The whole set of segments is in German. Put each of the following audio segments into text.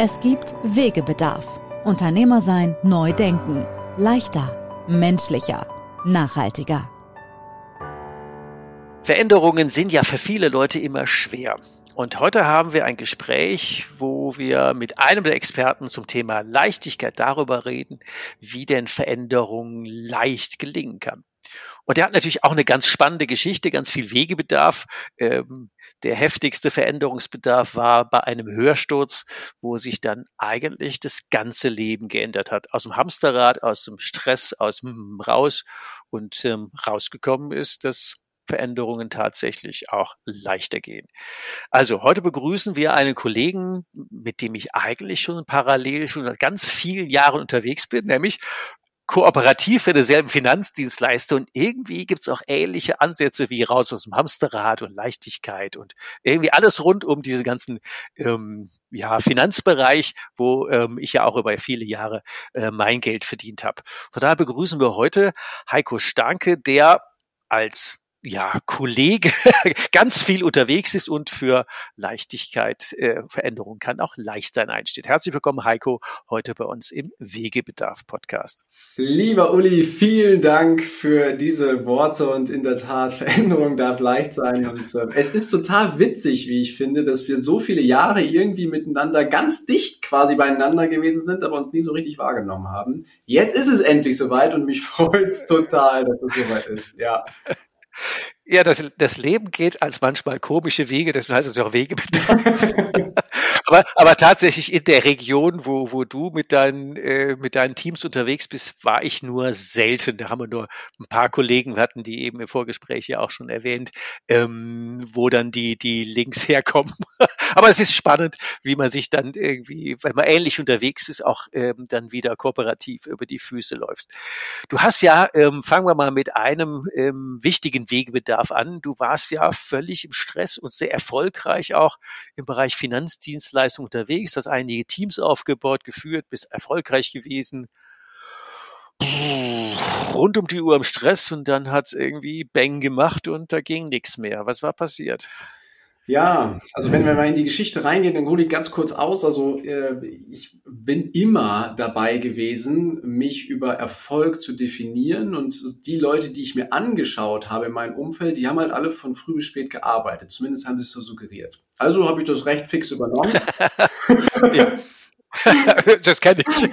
Es gibt Wegebedarf. Unternehmer sein, neu denken. Leichter, menschlicher, nachhaltiger. Veränderungen sind ja für viele Leute immer schwer. Und heute haben wir ein Gespräch, wo wir mit einem der Experten zum Thema Leichtigkeit darüber reden, wie denn Veränderungen leicht gelingen kann. Und der hat natürlich auch eine ganz spannende Geschichte, ganz viel Wegebedarf. Ähm, der heftigste Veränderungsbedarf war bei einem Hörsturz, wo sich dann eigentlich das ganze Leben geändert hat. Aus dem Hamsterrad, aus dem Stress, aus dem Raus und ähm, rausgekommen ist, dass Veränderungen tatsächlich auch leichter gehen. Also heute begrüßen wir einen Kollegen, mit dem ich eigentlich schon parallel schon ganz vielen Jahren unterwegs bin, nämlich kooperativ für derselben Finanzdienstleister und irgendwie gibt's auch ähnliche Ansätze wie raus aus dem Hamsterrad und Leichtigkeit und irgendwie alles rund um diesen ganzen ähm, ja, Finanzbereich, wo ähm, ich ja auch über viele Jahre äh, mein Geld verdient habe. Von daher begrüßen wir heute Heiko Starke, der als ja, Kollege ganz viel unterwegs ist und für Leichtigkeit, äh, Veränderung kann auch leicht sein einsteht. Herzlich willkommen, Heiko, heute bei uns im Wegebedarf Podcast. Lieber Uli, vielen Dank für diese Worte und in der Tat, Veränderung darf leicht sein. Und äh, es ist total witzig, wie ich finde, dass wir so viele Jahre irgendwie miteinander ganz dicht quasi beieinander gewesen sind, aber uns nie so richtig wahrgenommen haben. Jetzt ist es endlich soweit und mich freut es total, dass es soweit ist. Ja. Ja, das, das Leben geht als manchmal komische Wege, deswegen heißt es auch Wegebedarf. aber, aber tatsächlich in der Region, wo, wo du mit deinen, äh, mit deinen Teams unterwegs bist, war ich nur selten. Da haben wir nur ein paar Kollegen, wir hatten die eben im Vorgespräch ja auch schon erwähnt, ähm, wo dann die, die Links herkommen. aber es ist spannend, wie man sich dann irgendwie, wenn man ähnlich unterwegs ist, auch ähm, dann wieder kooperativ über die Füße läuft. Du hast ja, ähm, fangen wir mal mit einem ähm, wichtigen Wegebedarf Bedarf an. Du warst ja völlig im Stress und sehr erfolgreich auch im Bereich Finanzdienstleistung unterwegs, hast einige Teams aufgebaut, geführt, bist erfolgreich gewesen. Rund um die Uhr im Stress und dann hat's irgendwie Bang gemacht und da ging nichts mehr. Was war passiert? Ja, also wenn wir mal in die Geschichte reingehen, dann hole ich ganz kurz aus. Also äh, ich bin immer dabei gewesen, mich über Erfolg zu definieren und die Leute, die ich mir angeschaut habe in meinem Umfeld, die haben halt alle von früh bis spät gearbeitet. Zumindest haben sie es so suggeriert. Also habe ich das recht fix übernommen. ja. das kenne ich.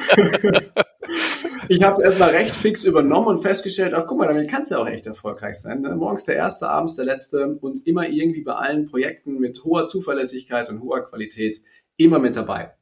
ich habe erstmal recht fix übernommen und festgestellt, ach guck mal, damit kannst du ja auch echt erfolgreich sein. Ne? Morgens der erste, abends der letzte und immer irgendwie bei allen Projekten mit hoher Zuverlässigkeit und hoher Qualität immer mit dabei.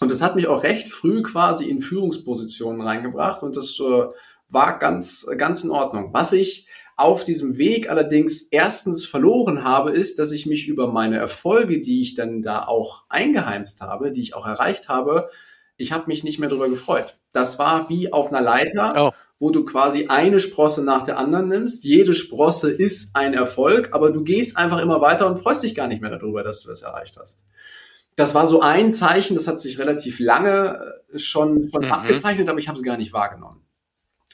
Und das hat mich auch recht früh quasi in Führungspositionen reingebracht und das äh, war ganz, ganz in Ordnung. Was ich auf diesem Weg allerdings erstens verloren habe, ist, dass ich mich über meine Erfolge, die ich dann da auch eingeheimst habe, die ich auch erreicht habe, ich habe mich nicht mehr darüber gefreut. Das war wie auf einer Leiter, oh. wo du quasi eine Sprosse nach der anderen nimmst. Jede Sprosse ist ein Erfolg, aber du gehst einfach immer weiter und freust dich gar nicht mehr darüber, dass du das erreicht hast. Das war so ein Zeichen, das hat sich relativ lange äh, schon, schon mhm. abgezeichnet, aber ich habe es gar nicht wahrgenommen.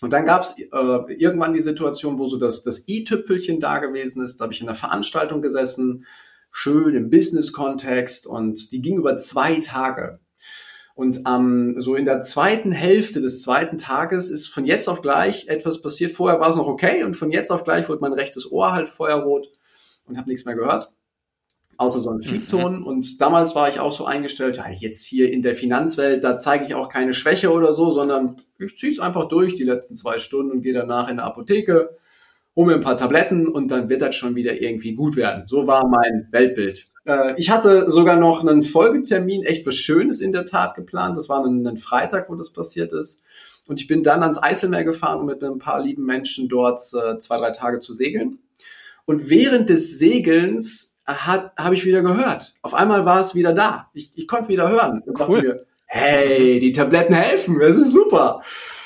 Und dann gab es äh, irgendwann die Situation, wo so das, das i-Tüpfelchen da gewesen ist. Da habe ich in einer Veranstaltung gesessen, schön im Business-Kontext und die ging über zwei Tage. Und ähm, so in der zweiten Hälfte des zweiten Tages ist von jetzt auf gleich etwas passiert. Vorher war es noch okay und von jetzt auf gleich wurde mein rechtes Ohr halt feuerrot und habe nichts mehr gehört. außer so ein mhm. Mhm. Und damals war ich auch so eingestellt, ja, jetzt hier in der Finanzwelt, da zeige ich auch keine Schwäche oder so, sondern ich ziehe es einfach durch die letzten zwei Stunden und gehe danach in der Apotheke, hole mir ein paar Tabletten und dann wird das schon wieder irgendwie gut werden. So war mein Weltbild. Äh, ich hatte sogar noch einen Folgetermin, echt was Schönes in der Tat geplant. Das war ein, ein Freitag, wo das passiert ist. Und ich bin dann ans Eiselmeer gefahren, um mit ein paar lieben Menschen dort äh, zwei, drei Tage zu segeln. Und während des Segelns habe ich wieder gehört. Auf einmal war es wieder da. Ich, ich konnte wieder hören und cool. dachte mir, hey, die Tabletten helfen, das ist super.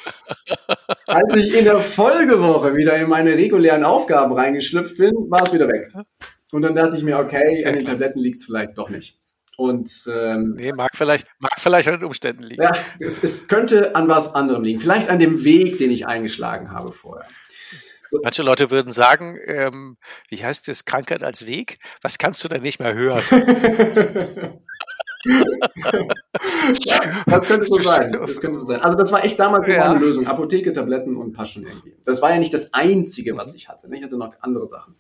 Als ich in der Folgewoche wieder in meine regulären Aufgaben reingeschlüpft bin, war es wieder weg. Und dann dachte ich mir, okay, an den Tabletten liegt es vielleicht doch nicht. Und ähm, nee, mag vielleicht, mag vielleicht an den Umständen liegen. Ja, es, es könnte an was anderem liegen. Vielleicht an dem Weg, den ich eingeschlagen habe vorher. Manche Leute würden sagen, ähm, wie heißt das, Krankheit als Weg? Was kannst du denn nicht mehr hören? ja, das könnte so sein. Das könnte so sein. Also das war echt damals ja. eine Lösung. Apotheke, Tabletten und passt schon irgendwie. Das war ja nicht das Einzige, was ich hatte. Ich hatte noch andere Sachen.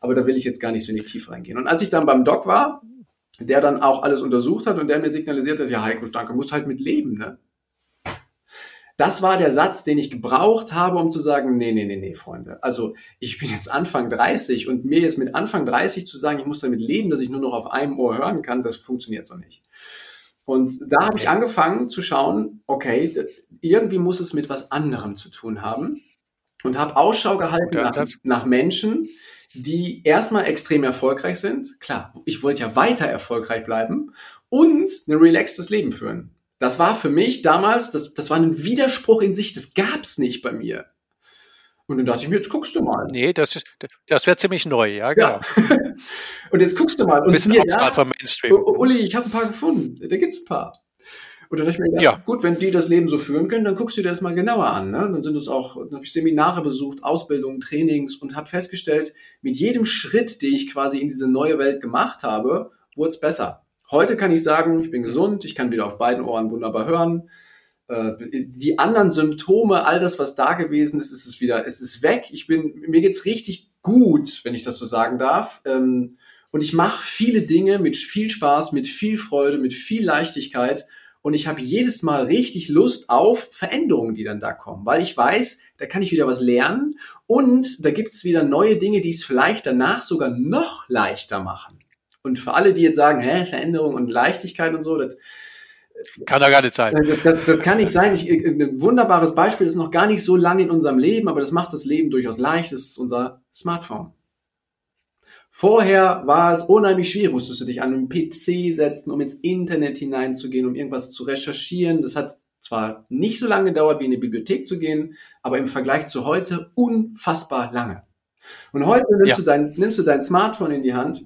Aber da will ich jetzt gar nicht so in die Tiefe reingehen. Und als ich dann beim Doc war, der dann auch alles untersucht hat und der mir signalisiert hat, ja Heiko, danke, musst halt mit leben, ne? Das war der Satz, den ich gebraucht habe, um zu sagen, nee, nee, nee, nee, Freunde. Also ich bin jetzt Anfang 30 und mir jetzt mit Anfang 30 zu sagen, ich muss damit leben, dass ich nur noch auf einem Ohr hören kann, das funktioniert so nicht. Und da habe ich angefangen zu schauen, okay, irgendwie muss es mit was anderem zu tun haben und habe Ausschau gehalten nach, nach, Menschen, die erstmal extrem erfolgreich sind. Klar, ich wollte ja weiter erfolgreich bleiben und ein relaxtes Leben führen. Das war für mich damals, das, das war ein Widerspruch in sich, das gab's nicht bei mir. Und dann dachte ich mir, jetzt guckst du mal. Nee, das ist, das wäre ziemlich neu, ja, genau. Ja. und jetzt guckst du mal. Und Bisschen hier, ja, vom Mainstream. Uli, ich habe ein paar gefunden. Da gibt's ein paar. Und dann dachte ich mir, ja, ja, gut, wenn die das Leben so führen können, dann guckst du dir das mal genauer an. Ne? Dann sind es auch, dann habe ich Seminare besucht, Ausbildungen, Trainings und habe festgestellt, mit jedem Schritt, den ich quasi in diese neue Welt gemacht habe, wurde es besser. Heute kann ich sagen, ich bin gesund, ich kann wieder auf beiden Ohren wunderbar hören. Äh, die anderen Symptome, all das, was da gewesen ist, ist es wieder, ist es weg. Ich bin, mir geht's richtig gut, wenn ich das so sagen darf. Ähm, und ich mache viele Dinge mit viel Spaß, mit viel Freude, mit viel Leichtigkeit. Und ich habe jedes Mal richtig Lust auf Veränderungen, die dann da kommen, weil ich weiß, da kann ich wieder was lernen und da gibt's wieder neue Dinge, die es vielleicht danach sogar noch leichter machen. Und für alle, die jetzt sagen, hä, Veränderung und Leichtigkeit und so, das kann doch gar nicht sein. Das, das, das, kann nicht sein. Ich, ein wunderbares Beispiel ist noch gar nicht so lange in unserem Leben, aber das macht das Leben durchaus leicht. Das ist unser Smartphone. Vorher war es unheimlich schwierig, musstest du dich an einen PC setzen, um ins Internet hineinzugehen, um irgendwas zu recherchieren. Das hat zwar nicht so lange gedauert, wie in die Bibliothek zu gehen, aber im Vergleich zu heute unfassbar lange. Und heute nimmst, ja. du, dein, nimmst du dein Smartphone in die Hand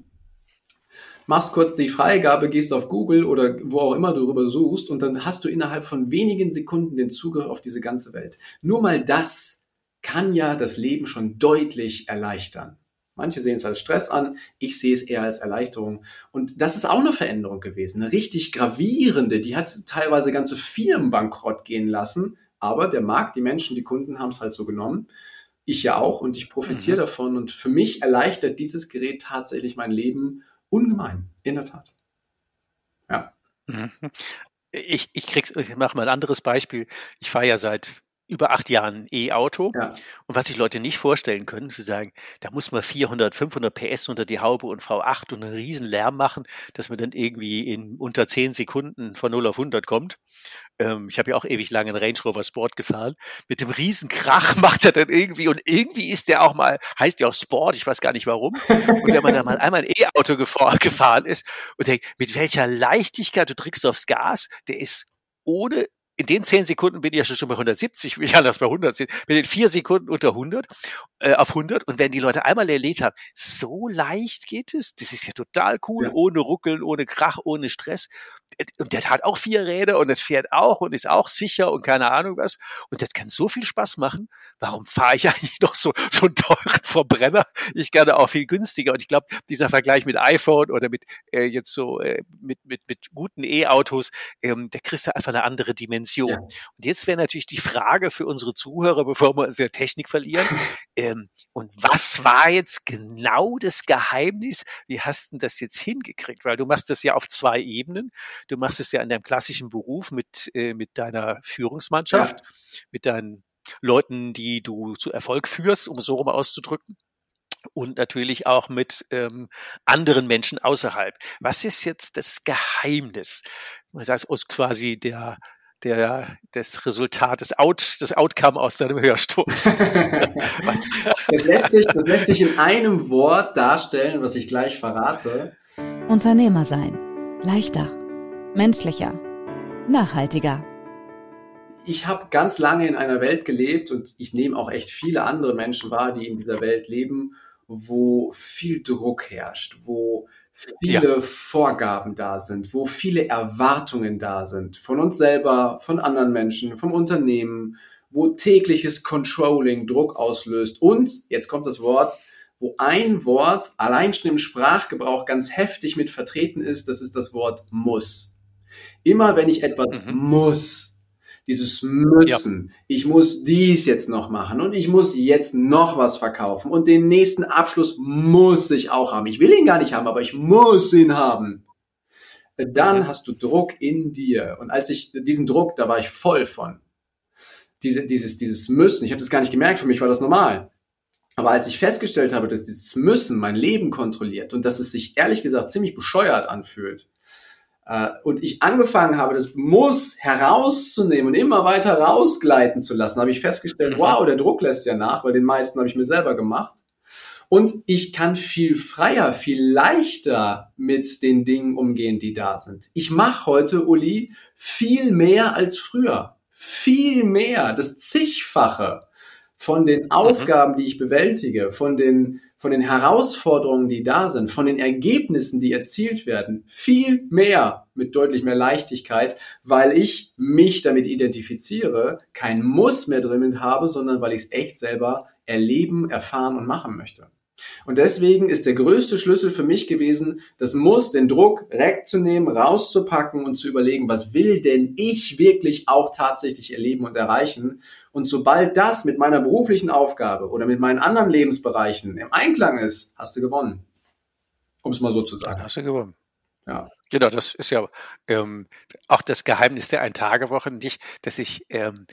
machst kurz die Freigabe, gehst auf Google oder wo auch immer du darüber suchst und dann hast du innerhalb von wenigen Sekunden den Zugriff auf diese ganze Welt. Nur mal das kann ja das Leben schon deutlich erleichtern. Manche sehen es als Stress an, ich sehe es eher als Erleichterung. Und das ist auch eine Veränderung gewesen, eine richtig gravierende, die hat teilweise ganze Firmen bankrott gehen lassen, aber der Markt, die Menschen, die Kunden haben es halt so genommen. Ich ja auch und ich profitiere mhm. davon und für mich erleichtert dieses Gerät tatsächlich mein Leben Ungemein, in der Tat. Ja. Mhm. Ich, ich, krieg, ich mache mal ein anderes Beispiel. Ich fahre ja seit über acht Jahren E-Auto. Ja. Und was sich Leute nicht vorstellen können, zu sagen, da muss man 400, 500 PS unter die Haube und V8 und einen riesen Lärm machen, dass man dann irgendwie in unter zehn Sekunden von 0 auf 100 kommt. Ähm, ich habe ja auch ewig lange einen Range Rover Sport gefahren. Mit dem riesen Krach macht er dann irgendwie und irgendwie ist der auch mal, heißt ja auch Sport, ich weiß gar nicht warum. Und wenn man da mal einmal ein E-Auto gefahren ist und denkt, mit welcher Leichtigkeit du drückst aufs Gas, der ist ohne in den zehn Sekunden bin ich ja schon bei 170, will ich anders bei 100 sind, bin in vier Sekunden unter 100, äh, auf 100. Und wenn die Leute einmal erlebt haben, so leicht geht es, das ist ja total cool, ja. ohne Ruckeln, ohne Krach, ohne Stress. Und der hat auch vier Räder und das fährt auch und ist auch sicher und keine Ahnung was. Und das kann so viel Spaß machen. Warum fahre ich eigentlich noch so, so einen teuren Verbrenner? Ich gerne auch viel günstiger. Und ich glaube, dieser Vergleich mit iPhone oder mit äh, jetzt so äh, mit, mit, mit guten E-Autos, ähm, der kriegst du einfach eine andere Dimension Dimension. Ja. Und jetzt wäre natürlich die Frage für unsere Zuhörer, bevor wir uns der Technik verlieren, ähm, und was war jetzt genau das Geheimnis? Wie hast du das jetzt hingekriegt? Weil du machst das ja auf zwei Ebenen. Du machst es ja in deinem klassischen Beruf mit, äh, mit deiner Führungsmannschaft, ja. mit deinen Leuten, die du zu Erfolg führst, um es so rum auszudrücken und natürlich auch mit ähm, anderen Menschen außerhalb. Was ist jetzt das Geheimnis? Man sagt aus quasi der der das Resultat, das Out, das Outcome aus deinem Hörsturz. das, lässt sich, das lässt sich in einem Wort darstellen, was ich gleich verrate. Unternehmer sein. Leichter, menschlicher, nachhaltiger ich habe ganz lange in einer Welt gelebt und ich nehme auch echt viele andere Menschen wahr, die in dieser Welt leben, wo viel Druck herrscht, wo viele ja. Vorgaben da sind, wo viele Erwartungen da sind, von uns selber, von anderen Menschen, vom Unternehmen, wo tägliches Controlling Druck auslöst und, jetzt kommt das Wort, wo ein Wort allein schon im Sprachgebrauch ganz heftig mit vertreten ist, das ist das Wort muss. Immer wenn ich etwas mhm. muss, dieses Müssen. Ja. Ich muss dies jetzt noch machen und ich muss jetzt noch was verkaufen und den nächsten Abschluss muss ich auch haben. Ich will ihn gar nicht haben, aber ich muss ihn haben. Dann mhm. hast du Druck in dir. Und als ich diesen Druck, da war ich voll von. Diese, dieses, dieses Müssen, ich habe das gar nicht gemerkt, für mich war das normal. Aber als ich festgestellt habe, dass dieses Müssen mein Leben kontrolliert und dass es sich ehrlich gesagt ziemlich bescheuert anfühlt, äh, und ich angefangen habe, das Muss herauszunehmen und immer weiter rausgleiten zu lassen, habe ich festgestellt, mhm. wow, der Druck lässt ja nach, weil den meisten habe ich mir selber gemacht. Und ich kann viel freier, viel leichter mit den Dingen umgehen, die da sind. Ich mache heute, Uli, viel mehr als früher. Viel mehr, das zigfache von den mhm. Aufgaben, die ich bewältige, von den von den Herausforderungen, die da sind, von den Ergebnissen, die erzielt werden, viel mehr mit deutlich mehr Leichtigkeit, weil ich mich damit identifiziere, kein Muss mehr drin habe, sondern weil ich es echt selber erleben, erfahren und machen möchte. Und deswegen ist der größte Schlüssel für mich gewesen, das Muss, den Druck wegzunehmen, rauszupacken und zu überlegen, was will denn ich wirklich auch tatsächlich erleben und erreichen und sobald das mit meiner beruflichen Aufgabe oder mit meinen anderen Lebensbereichen im Einklang ist, hast du gewonnen. Um es mal so zu sagen. Dann hast du gewonnen. Ja. Genau, das ist ja ähm, auch das Geheimnis der Ein-Tage-Woche nicht, dass ich ähm,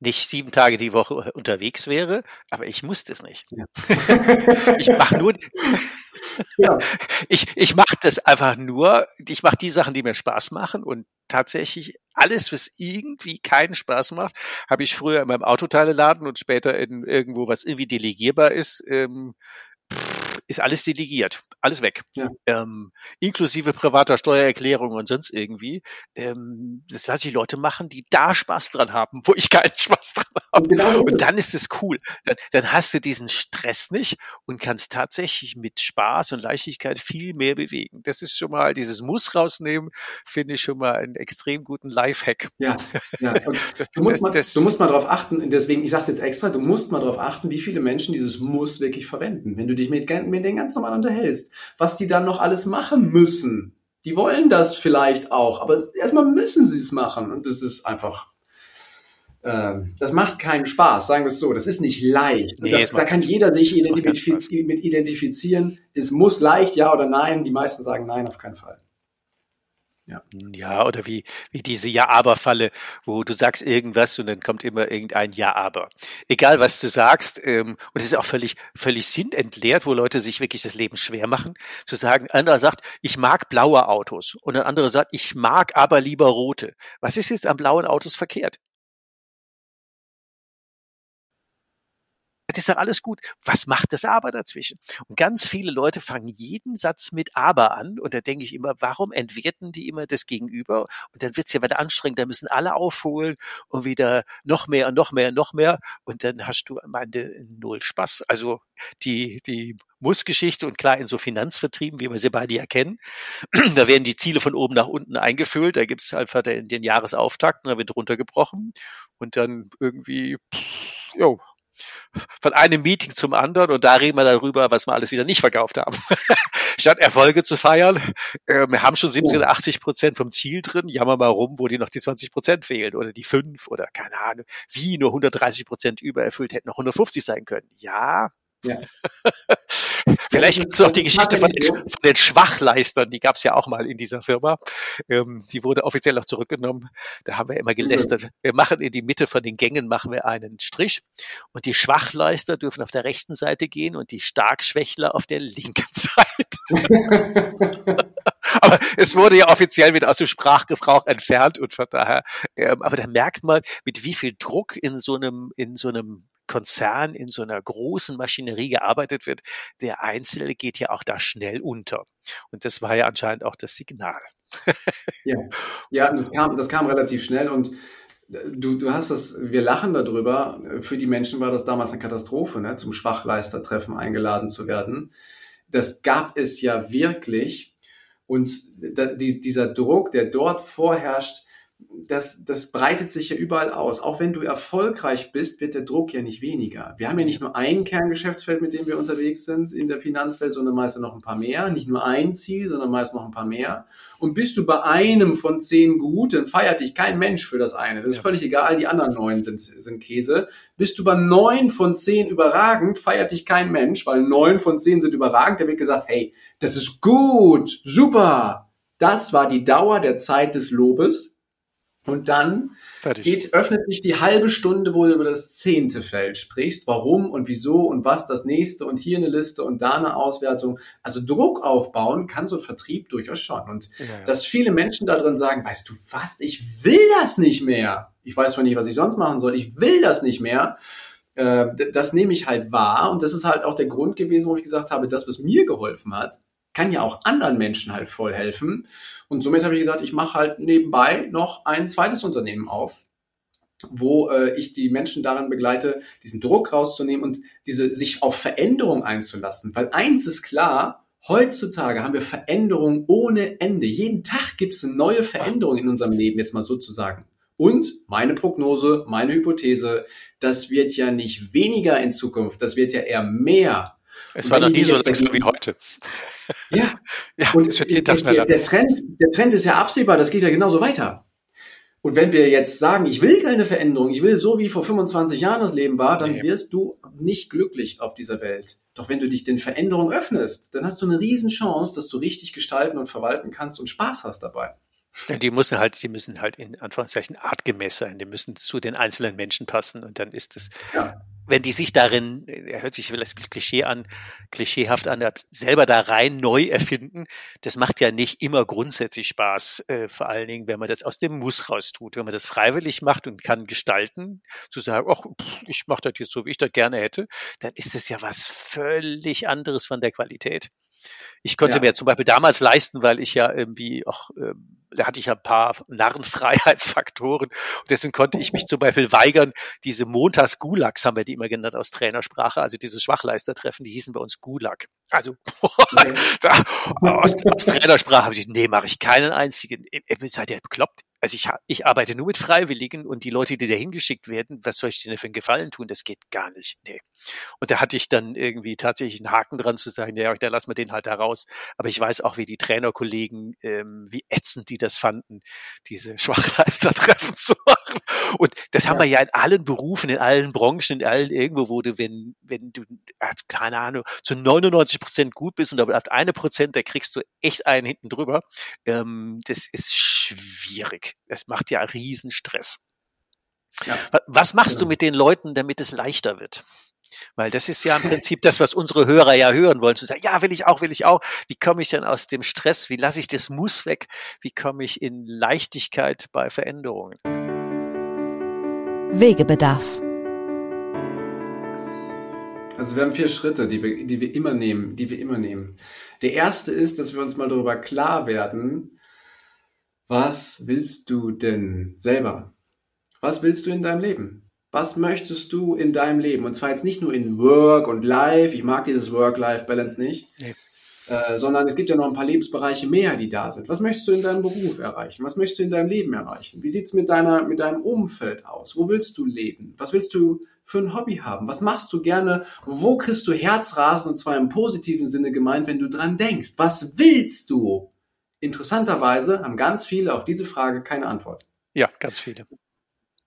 nicht sieben Tage die Woche unterwegs wäre, aber ich muss das nicht. Ja. ich mache nur, ja. ich, ich mache das einfach nur, ich mache die Sachen, die mir Spaß machen und tatsächlich alles, was irgendwie keinen Spaß macht, habe ich früher in meinem Autoteileladen und später in irgendwo, was irgendwie delegierbar ist, ähm, ist alles delegiert, alles weg, ja. ähm, inklusive privater Steuererklärung und sonst irgendwie. Ähm, das lasse ich Leute machen, die da Spaß dran haben, wo ich keinen Spaß dran habe. Und, genau und dann ist es cool. Dann, dann hast du diesen Stress nicht und kannst tatsächlich mit Spaß und Leichtigkeit viel mehr bewegen. Das ist schon mal dieses Muss rausnehmen, finde ich schon mal einen extrem guten Lifehack. Ja, ja. du, musst mal, das, du musst mal darauf achten, deswegen, ich sage es jetzt extra, du musst mal darauf achten, wie viele Menschen dieses Muss wirklich verwenden. Wenn du dich mit mit denen ganz normal unterhältst, was die dann noch alles machen müssen. Die wollen das vielleicht auch, aber erstmal müssen sie es machen. Und das ist einfach, äh, das macht keinen Spaß, sagen wir es so. Das ist nicht leicht. Nee, das, da kann jeder sich identifiz mit identifizieren. Es muss leicht, ja oder nein. Die meisten sagen nein, auf keinen Fall. Ja. ja, oder wie, wie diese Ja-Aber-Falle, wo du sagst irgendwas und dann kommt immer irgendein Ja-Aber. Egal, was du sagst, ähm, und es ist auch völlig, völlig sinnentleert, wo Leute sich wirklich das Leben schwer machen, zu sagen, einer sagt, ich mag blaue Autos und ein anderer sagt, ich mag aber lieber rote. Was ist jetzt an blauen Autos verkehrt? Das ist doch alles gut. Was macht das Aber dazwischen? Und ganz viele Leute fangen jeden Satz mit Aber an. Und da denke ich immer, warum entwerten die immer das Gegenüber? Und dann wird es ja wieder anstrengend. Da müssen alle aufholen und wieder noch mehr und noch mehr und noch mehr. Und dann hast du am Ende null Spaß. Also die, die Muss-Geschichte und klar in so Finanzvertrieben, wie wir sie beide ja kennen, da werden die Ziele von oben nach unten eingefüllt. Da gibt es einfach den, den Jahresauftakt, da wird runtergebrochen und dann irgendwie, pff, jo, von einem Meeting zum anderen und da reden wir darüber, was wir alles wieder nicht verkauft haben. Statt Erfolge zu feiern, äh, wir haben schon 70 oder 80 Prozent vom Ziel drin, jammer mal rum, wo die noch die 20 Prozent fehlen oder die fünf oder keine Ahnung, wie nur 130 Prozent übererfüllt hätten noch 150 sein können. Ja, ja. Vielleicht gibt es noch die Geschichte von den, von den Schwachleistern, die gab es ja auch mal in dieser Firma. Ähm, die wurde offiziell auch zurückgenommen. Da haben wir immer gelästert. Wir machen in die Mitte von den Gängen machen wir einen Strich und die Schwachleister dürfen auf der rechten Seite gehen und die Starkschwächler auf der linken Seite. aber es wurde ja offiziell wieder aus dem Sprachgebrauch entfernt und von daher, ähm, aber da merkt man, mit wie viel Druck in so einem, in so einem Konzern in so einer großen Maschinerie gearbeitet wird, der Einzelne geht ja auch da schnell unter. Und das war ja anscheinend auch das Signal. ja, ja das, kam, das kam relativ schnell und äh, Du, du hast das, wir lachen darüber. Für die Menschen war das damals eine Katastrophe, ne, zum Schwachleistertreffen eingeladen zu werden. Das gab es ja wirklich. Und da, die, dieser Druck, der dort vorherrscht, das, das breitet sich ja überall aus. Auch wenn du erfolgreich bist, wird der Druck ja nicht weniger. Wir haben ja nicht nur ein Kerngeschäftsfeld, mit dem wir unterwegs sind in der Finanzwelt, sondern meist noch ein paar mehr. Nicht nur ein Ziel, sondern meist noch ein paar mehr. Und bist du bei einem von zehn gut, dann feiert dich kein Mensch für das eine. Das ist ja. völlig egal, die anderen neun sind, sind Käse. Bist du bei neun von zehn überragend, feiert dich kein Mensch, weil neun von zehn sind überragend. Da wird gesagt, hey, das ist gut, super. Das war die Dauer der Zeit des Lobes und dann geht, öffnet sich die halbe Stunde, wo du über das zehnte Feld sprichst, warum und wieso und was das nächste und hier eine Liste und da eine Auswertung. Also Druck aufbauen kann so ein Vertrieb durchaus schon. Und ja, ja. dass viele Menschen da drin sagen, weißt du was, ich will das nicht mehr. Ich weiß zwar nicht, was ich sonst machen soll, ich will das nicht mehr. Äh, das nehme ich halt wahr. Und das ist halt auch der Grund gewesen, wo ich gesagt habe, das, was mir geholfen hat, kann ja auch anderen Menschen halt voll helfen. Und somit habe ich gesagt, ich mache halt nebenbei noch ein zweites Unternehmen auf, wo äh, ich die Menschen daran begleite, diesen Druck rauszunehmen und diese sich auf Veränderung einzulassen. Weil eins ist klar, heutzutage haben wir Veränderungen ohne Ende. Jeden Tag gibt es eine neue Veränderung in unserem Leben, jetzt mal sozusagen. Und meine Prognose, meine Hypothese, das wird ja nicht weniger in Zukunft, das wird ja eher mehr. Es war noch nie so langsam wie heute. Ja, ja und es wird jeden Tag schneller. Der, der, Trend, der Trend ist ja absehbar, das geht ja genauso weiter. Und wenn wir jetzt sagen, ich will keine Veränderung, ich will so wie vor 25 Jahren das Leben war, dann nee. wirst du nicht glücklich auf dieser Welt. Doch wenn du dich den Veränderungen öffnest, dann hast du eine Riesenchance, dass du richtig gestalten und verwalten kannst und Spaß hast dabei. Ja, die müssen halt, die müssen halt in Anführungszeichen artgemäß sein. Die müssen zu den einzelnen Menschen passen und dann ist es ja wenn die sich darin, er hört sich vielleicht Klischee an, klischeehaft an, selber da rein neu erfinden, das macht ja nicht immer grundsätzlich Spaß. Äh, vor allen Dingen, wenn man das aus dem Muss raus tut. Wenn man das freiwillig macht und kann gestalten, zu sagen, ach, ich mache das jetzt so, wie ich das gerne hätte, dann ist das ja was völlig anderes von der Qualität. Ich konnte ja. mir zum Beispiel damals leisten, weil ich ja irgendwie auch, äh, da hatte ich ja ein paar Narrenfreiheitsfaktoren und deswegen konnte ich mich zum Beispiel weigern, diese Montags-Gulags haben wir die immer genannt aus Trainersprache, also diese Schwachleistertreffen, die hießen bei uns Gulag. Also da, aus, aus Trainersprache habe ich, nee, mache ich keinen einzigen. Ihr seid ihr bekloppt? Also ich, ich arbeite nur mit Freiwilligen und die Leute, die da hingeschickt werden, was soll ich denen für einen Gefallen tun? Das geht gar nicht. Nee. Und da hatte ich dann irgendwie tatsächlich einen Haken dran zu sagen, ja, da lassen wir den halt da raus. Aber ich weiß auch, wie die Trainerkollegen, ähm, wie ätzend die das fanden, diese Schwachleistertreffen zu machen. Und das ja. haben wir ja in allen Berufen, in allen Branchen, in allen irgendwo, wo du, wenn, wenn du, keine Ahnung, zu 99 Prozent gut bist und aber auf eine Prozent, da kriegst du echt einen hinten drüber. Ähm, das ist schwierig. Es macht ja riesen Stress. Ja. Was machst du mit den Leuten, damit es leichter wird? Weil das ist ja im Prinzip das, was unsere Hörer ja hören wollen, zu sagen, ja, will ich auch, will ich auch. Wie komme ich denn aus dem Stress? Wie lasse ich das Muss weg? Wie komme ich in Leichtigkeit bei Veränderungen? Wegebedarf. Also wir haben vier Schritte, die wir, die wir immer nehmen, die wir immer nehmen. Der erste ist, dass wir uns mal darüber klar werden, was willst du denn selber? Was willst du in deinem Leben? Was möchtest du in deinem Leben? Und zwar jetzt nicht nur in Work und Life. Ich mag dieses Work-Life-Balance nicht. Nee. Äh, sondern es gibt ja noch ein paar Lebensbereiche mehr, die da sind. Was möchtest du in deinem Beruf erreichen? Was möchtest du in deinem Leben erreichen? Wie sieht's mit deiner, mit deinem Umfeld aus? Wo willst du leben? Was willst du für ein Hobby haben? Was machst du gerne? Wo kriegst du Herzrasen und zwar im positiven Sinne gemeint, wenn du dran denkst? Was willst du? Interessanterweise haben ganz viele auf diese Frage keine Antwort. Ja, ganz viele.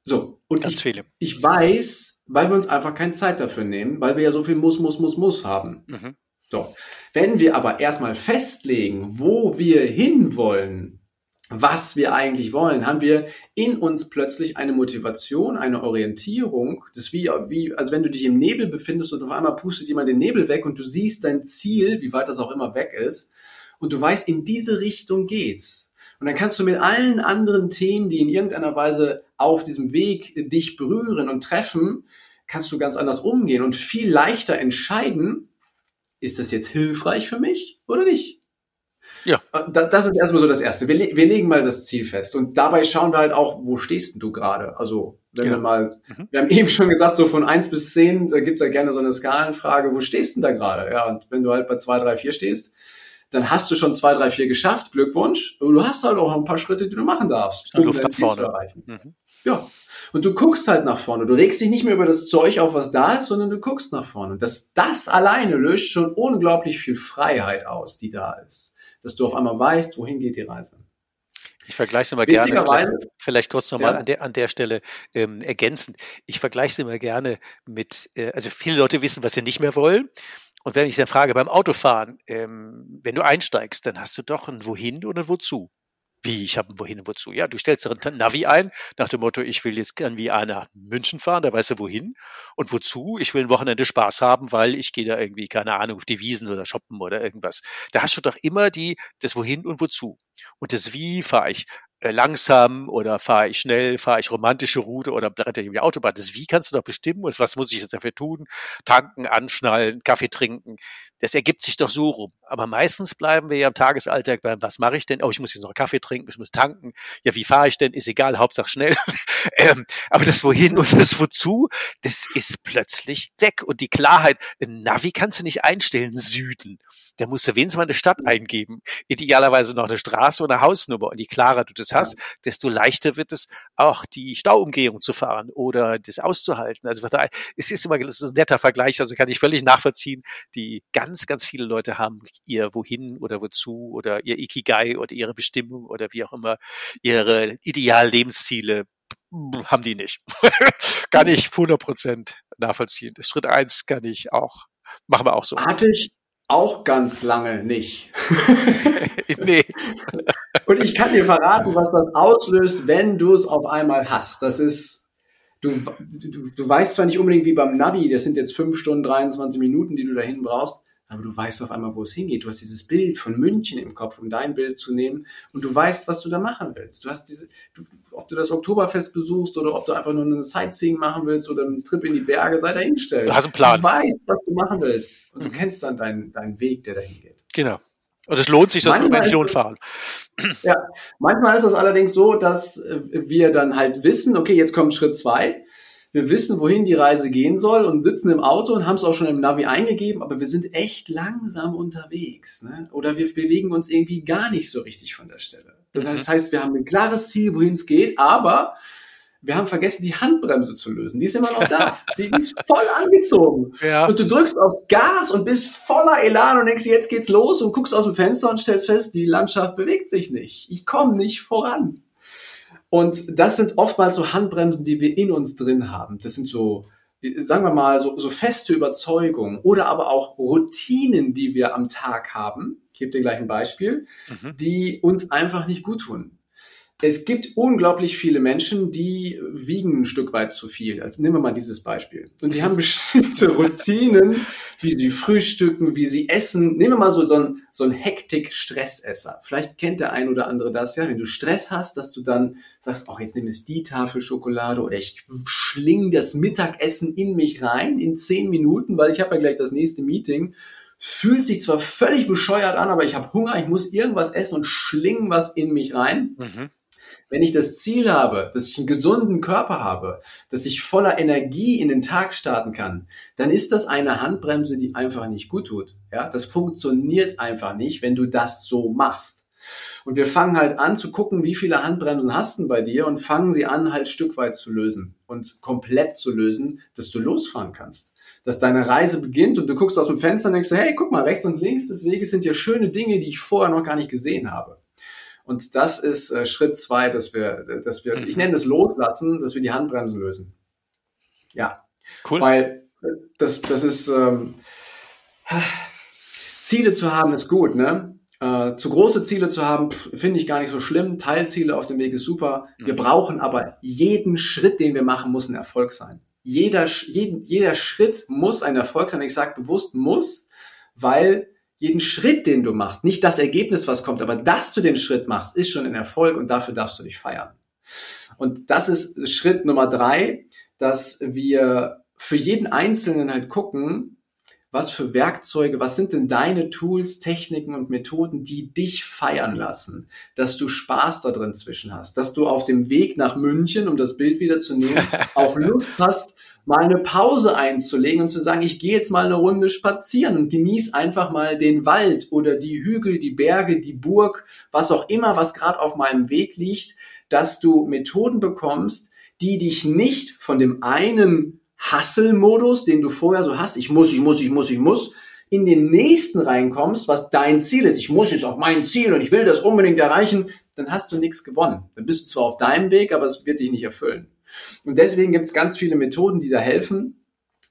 So, und ganz ich, viele. ich weiß, weil wir uns einfach keine Zeit dafür nehmen, weil wir ja so viel muss, muss, muss, muss haben. Mhm. So, wenn wir aber erstmal festlegen, wo wir hinwollen, was wir eigentlich wollen, haben wir in uns plötzlich eine Motivation, eine Orientierung. Das ist wie, wie, als wenn du dich im Nebel befindest und auf einmal pustet jemand den Nebel weg und du siehst dein Ziel, wie weit das auch immer weg ist, und du weißt, in diese Richtung geht's. Und dann kannst du mit allen anderen Themen, die in irgendeiner Weise auf diesem Weg dich berühren und treffen, kannst du ganz anders umgehen und viel leichter entscheiden, ist das jetzt hilfreich für mich oder nicht? Ja. Äh, das ist erstmal so das Erste. Wir, wir, legen mal das Ziel fest und dabei schauen wir halt auch, wo stehst du gerade? Also, wenn genau. wir mal, mhm. wir haben eben schon gesagt, so von eins bis zehn, da gibt's ja gerne so eine Skalenfrage, wo stehst du denn da gerade? Ja, und wenn du halt bei zwei, drei, vier stehst, dann hast du schon zwei, drei, vier geschafft, Glückwunsch. Aber du hast halt auch ein paar Schritte, die du machen darfst, um dein Ziel zu erreichen. Mhm. Ja. Und du guckst halt nach vorne. Du regst dich nicht mehr über das Zeug auf, was da ist, sondern du guckst nach vorne. Und das, das alleine löst schon unglaublich viel Freiheit aus, die da ist. Dass du auf einmal weißt, wohin geht die Reise. Ich vergleiche es immer gerne, vielleicht, vielleicht kurz nochmal ja. an, der, an der Stelle ähm, ergänzend. Ich vergleiche es immer gerne mit, äh, also viele Leute wissen, was sie nicht mehr wollen. Und wenn ich dann frage beim Autofahren, ähm, wenn du einsteigst, dann hast du doch ein Wohin und ein Wozu. Wie, ich habe ein Wohin und Wozu? Ja, du stellst dir ein Navi ein, nach dem Motto, ich will jetzt gern wie einer München fahren, da weißt du wohin. Und wozu? Ich will ein Wochenende Spaß haben, weil ich gehe da irgendwie, keine Ahnung, auf die Wiesen oder shoppen oder irgendwas. Da hast du doch immer die, das Wohin und Wozu. Und das Wie fahre ich langsam oder fahre ich schnell, fahre ich romantische Route oder bretter ich die Autobahn. Das Wie kannst du doch bestimmen und was muss ich jetzt dafür tun? Tanken, anschnallen, Kaffee trinken. Das ergibt sich doch so rum. Aber meistens bleiben wir ja im Tagesalltag beim, was mache ich denn? Oh, ich muss jetzt noch Kaffee trinken, ich muss tanken. Ja, wie fahre ich denn? Ist egal, Hauptsache schnell. ähm, aber das Wohin und das Wozu, das ist plötzlich weg. Und die Klarheit, ein Navi kannst du nicht einstellen, Süden der musst du wenigstens mal eine Stadt eingeben. Idealerweise noch eine Straße oder eine Hausnummer. Und je klarer du das hast, desto leichter wird es auch die Stauumgehung zu fahren oder das auszuhalten. Also es ist immer ist ein netter Vergleich, also kann ich völlig nachvollziehen. Die ganz, ganz viele Leute haben ihr Wohin oder Wozu oder ihr Ikigai oder ihre Bestimmung oder wie auch immer ihre Ideallebensziele haben die nicht. kann ich 100 Prozent nachvollziehen. Schritt eins kann ich auch, machen wir auch so. Hatte ich, auch ganz lange nicht. nee. Und ich kann dir verraten, was das auslöst, wenn du es auf einmal hast. Das ist, du, du, du weißt zwar nicht unbedingt wie beim Navi, das sind jetzt fünf Stunden, 23 Minuten, die du dahin brauchst, aber du weißt auf einmal, wo es hingeht. Du hast dieses Bild von München im Kopf, um dein Bild zu nehmen und du weißt, was du da machen willst. Du hast diese, du, ob du das Oktoberfest besuchst oder ob du einfach nur eine Sightseeing machen willst oder einen Trip in die Berge, sei dahingestellt. Du hast einen Plan. Du weißt, was du machen willst und mhm. du kennst dann deinen, deinen Weg, der dahin geht. Genau. Und es lohnt sich, dass wir Millionen fahren. Ja, manchmal ist das allerdings so, dass wir dann halt wissen, okay, jetzt kommt Schritt zwei wir wissen, wohin die Reise gehen soll und sitzen im Auto und haben es auch schon im Navi eingegeben, aber wir sind echt langsam unterwegs. Ne? Oder wir bewegen uns irgendwie gar nicht so richtig von der Stelle. Das mhm. heißt, wir haben ein klares Ziel, wohin es geht, aber wir haben vergessen, die Handbremse zu lösen. Die ist immer noch da. Die ist voll angezogen. Ja. Und du drückst auf Gas und bist voller Elan und denkst, jetzt geht's los und guckst aus dem Fenster und stellst fest, die Landschaft bewegt sich nicht. Ich komme nicht voran. Und das sind oftmals so Handbremsen, die wir in uns drin haben. Das sind so, sagen wir mal, so, so feste Überzeugungen oder aber auch Routinen, die wir am Tag haben. Ich gebe dir gleich ein Beispiel, mhm. die uns einfach nicht gut tun es gibt unglaublich viele Menschen, die wiegen ein Stück weit zu viel. Also nehmen wir mal dieses Beispiel. Und die haben bestimmte Routinen, wie sie frühstücken, wie sie essen. Nehmen wir mal so, so ein, so ein Hektik-Stressesser. Vielleicht kennt der ein oder andere das ja, wenn du Stress hast, dass du dann sagst, oh, jetzt nehme ich die Tafel Schokolade oder ich schling das Mittagessen in mich rein in zehn Minuten, weil ich habe ja gleich das nächste Meeting fühlt sich zwar völlig bescheuert an, aber ich habe Hunger, ich muss irgendwas essen und schling was in mich rein. Mhm. Wenn ich das Ziel habe, dass ich einen gesunden Körper habe, dass ich voller Energie in den Tag starten kann, dann ist das eine Handbremse, die einfach nicht gut tut. Ja, das funktioniert einfach nicht, wenn du das so machst. Und wir fangen halt an zu gucken, wie viele Handbremsen hast du bei dir und fangen sie an, halt Stück weit zu lösen und komplett zu lösen, dass du losfahren kannst. Dass deine Reise beginnt und du guckst aus dem Fenster und denkst, hey, guck mal, rechts und links des Weges sind ja schöne Dinge, die ich vorher noch gar nicht gesehen habe. Und das ist äh, Schritt zwei, dass wir, dass wir, ich mhm. nenne das Loslassen, dass wir die Handbremsen lösen. Ja. Cool. Weil äh, das, das ist ähm, Ziele zu haben ist gut, ne? Äh, zu große Ziele zu haben, finde ich gar nicht so schlimm. Teilziele auf dem Weg ist super. Wir mhm. brauchen aber jeden Schritt, den wir machen, muss ein Erfolg sein. Jeder, jeden, jeder Schritt muss ein Erfolg sein. Ich sage bewusst muss, weil jeden Schritt, den du machst, nicht das Ergebnis, was kommt, aber dass du den Schritt machst, ist schon ein Erfolg und dafür darfst du dich feiern. Und das ist Schritt Nummer drei, dass wir für jeden Einzelnen halt gucken, was für Werkzeuge, was sind denn deine Tools, Techniken und Methoden, die dich feiern lassen, dass du Spaß da drin zwischen hast, dass du auf dem Weg nach München, um das Bild wieder zu nehmen, auch Lust hast, mal eine Pause einzulegen und zu sagen, ich gehe jetzt mal eine Runde spazieren und genieß einfach mal den Wald oder die Hügel, die Berge, die Burg, was auch immer, was gerade auf meinem Weg liegt, dass du Methoden bekommst, die dich nicht von dem einen Hustle-Modus, den du vorher so hast, ich muss, ich muss, ich muss, ich muss, in den nächsten reinkommst, was dein Ziel ist, ich muss jetzt auf mein Ziel und ich will das unbedingt erreichen, dann hast du nichts gewonnen. Dann bist du zwar auf deinem Weg, aber es wird dich nicht erfüllen. Und deswegen gibt es ganz viele Methoden, die da helfen,